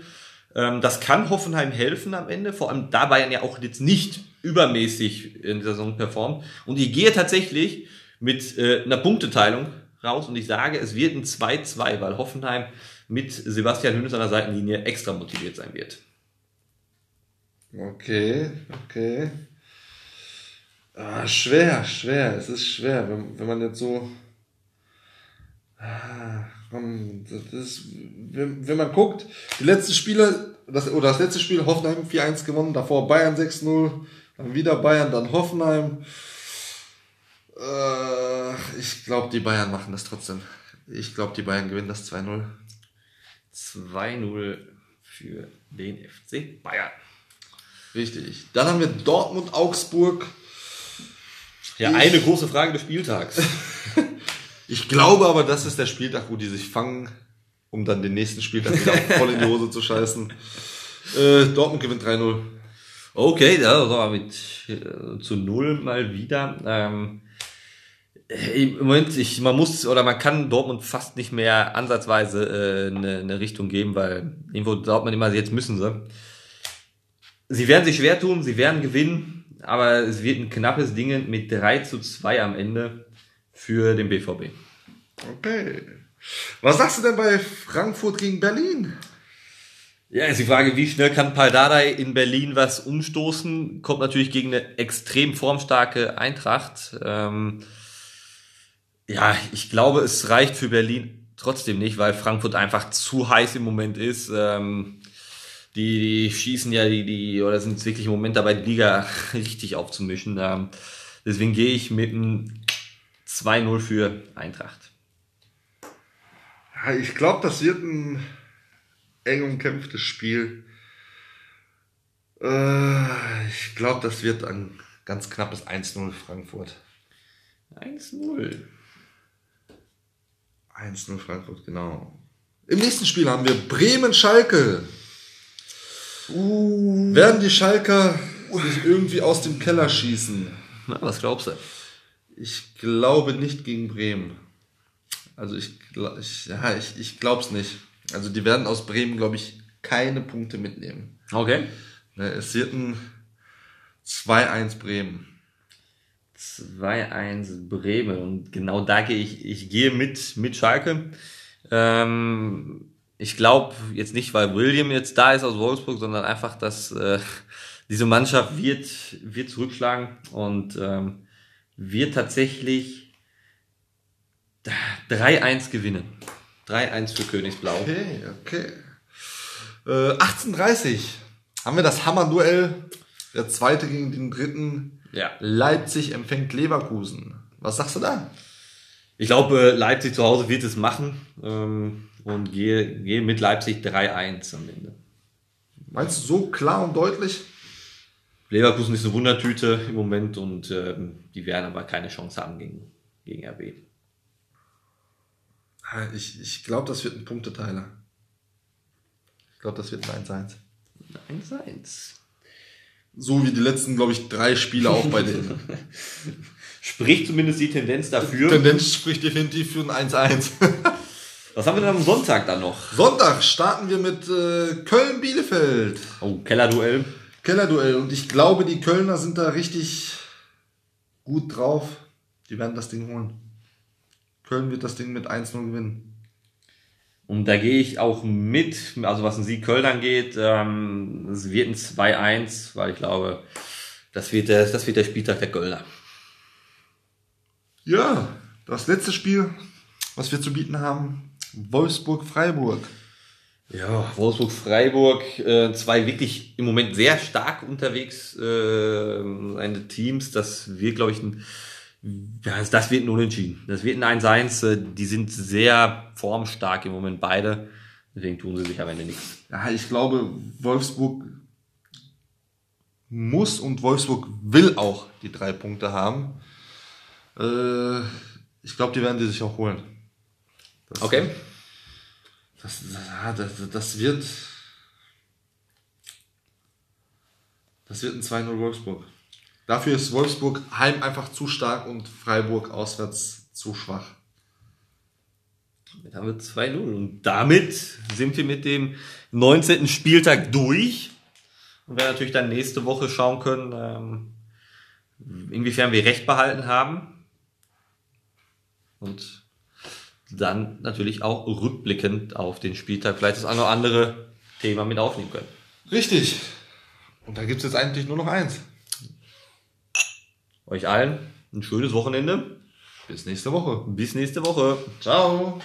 Ähm, das kann Hoffenheim helfen am Ende, vor allem da Bayern ja auch jetzt nicht übermäßig in der Saison performt. Und ich gehe tatsächlich mit äh, einer Punkteteilung raus und ich sage, es wird ein 2-2, weil Hoffenheim mit Sebastian Hönes an der Seitenlinie extra motiviert sein wird. Okay, okay. Ah, schwer, schwer, es ist schwer, wenn, wenn man jetzt so. Ah, komm, das ist, wenn, wenn man guckt, die letzten Spiele, das, oder das letzte Spiel Hoffenheim 4-1 gewonnen, davor Bayern 6-0, dann wieder Bayern, dann Hoffenheim. Äh, ich glaube, die Bayern machen das trotzdem. Ich glaube, die Bayern gewinnen das 2-0. 2-0 für den FC Bayern. Richtig. Dann haben wir Dortmund, Augsburg. Ja, Ich- eine große Frage des Spieltags. Ich glaube aber, das ist der Spieltag, wo die sich fangen, um dann den nächsten Spieltag wieder voll in die Hose zu scheißen. Äh, Dortmund gewinnt 3-0. Okay, da sind wir mit äh, zu null mal wieder. Ähm, Im Moment, ich, man muss oder man kann Dortmund fast nicht mehr ansatzweise äh, eine, eine Richtung geben, weil irgendwo glaubt man immer, jetzt müssen sie. Sie werden sich schwer tun, sie werden gewinnen, aber es wird ein knappes Ding mit 3 zu 2 am Ende für den BVB. Okay. Was sagst du denn bei Frankfurt gegen Berlin? Ja, ist die Frage, wie schnell kann Paldadei in Berlin was umstoßen? Kommt natürlich gegen eine extrem formstarke Eintracht. Ähm, ja, ich glaube, es reicht für Berlin trotzdem nicht, weil Frankfurt einfach zu heiß im Moment ist. Ähm, die, die schießen ja die, die, oder sind jetzt wirklich im Moment dabei, die Liga richtig aufzumischen. Ähm, deswegen gehe ich mit einem 2-0 für Eintracht. Ja, ich glaube, das wird ein eng umkämpftes Spiel. Äh, ich glaube, das wird ein ganz knappes 1-0 Frankfurt. 1-0. 1-0 Frankfurt, genau. Im nächsten Spiel haben wir Bremen-Schalke. Uh. Werden die Schalker sich irgendwie aus dem Keller schießen? Na, was glaubst du? Ich glaube nicht gegen Bremen. Also ich, ich ja, ich, ich glaube es nicht. Also die werden aus Bremen, glaube ich, keine Punkte mitnehmen. Okay. Ne, es wird ein 2-1 Bremen. 2-1 Bremen. Und genau da gehe ich, ich gehe mit, mit Schalke. Ähm, ich glaube jetzt nicht, weil William jetzt da ist aus Wolfsburg, sondern einfach, dass äh, diese Mannschaft wird, wird zurückschlagen und ähm, wird tatsächlich 3-1 gewinnen. 3-1 für Königsblau. Okay, okay. Äh, 1830 haben wir das Hammer-Duell. Der zweite gegen den dritten. Ja. Leipzig empfängt Leverkusen. Was sagst du da? Ich glaube, Leipzig zu Hause wird es machen ähm, und gehe, gehe mit Leipzig 3-1 am Ende. Meinst du so klar und deutlich? Leverkusen ist eine Wundertüte im Moment und ähm, die werden aber keine Chance haben gegen, gegen RB. Ich, ich glaube, das wird ein Punkteteiler. Ich glaube, das wird ein 1-1. 1-1. So wie die letzten, glaube ich, drei Spiele auch bei denen. Spricht zumindest die Tendenz dafür. Die Tendenz spricht definitiv für ein 1-1. Was haben wir denn am Sonntag dann noch? Sonntag starten wir mit äh, Köln-Bielefeld. Oh, Kellerduell. Kellerduell. Und ich glaube, die Kölner sind da richtig gut drauf. Die werden das Ding holen. Köln wird das Ding mit 1-0 gewinnen. Und da gehe ich auch mit, also was den Sieg Köln angeht, ähm, es wird ein 2-1, weil ich glaube, das wird, der, das wird der Spieltag der Kölner. Ja, das letzte Spiel, was wir zu bieten haben, Wolfsburg-Freiburg. Ja, Wolfsburg-Freiburg, äh, zwei wirklich im Moment sehr stark unterwegs äh, eine Teams. Das wird, glaube ich, ein, ja, das wird ein Unentschieden. Das wird ein 1-1. Äh, die sind sehr formstark im Moment beide. Deswegen tun sie sich am Ende nichts. Ja, ich glaube, Wolfsburg muss und Wolfsburg will auch die drei Punkte haben. Äh, ich glaube, die werden die sich auch holen. Das, Okay. Das, das, das wird. Das wird ein 2-0 Wolfsburg. Dafür ist Wolfsburg heim einfach zu stark und Freiburg auswärts zu schwach. Damit haben wir 2-0. Und damit sind wir mit dem 19. Spieltag durch. Und werden natürlich dann nächste Woche schauen können, ähm, inwiefern wir recht behalten haben. Und dann natürlich auch rückblickend auf den Spieltag vielleicht das eine oder andere Thema mit aufnehmen können. Richtig. Und da gibt es jetzt eigentlich nur noch eins. Euch allen ein schönes Wochenende. Bis nächste Woche. Bis nächste Woche. Ciao.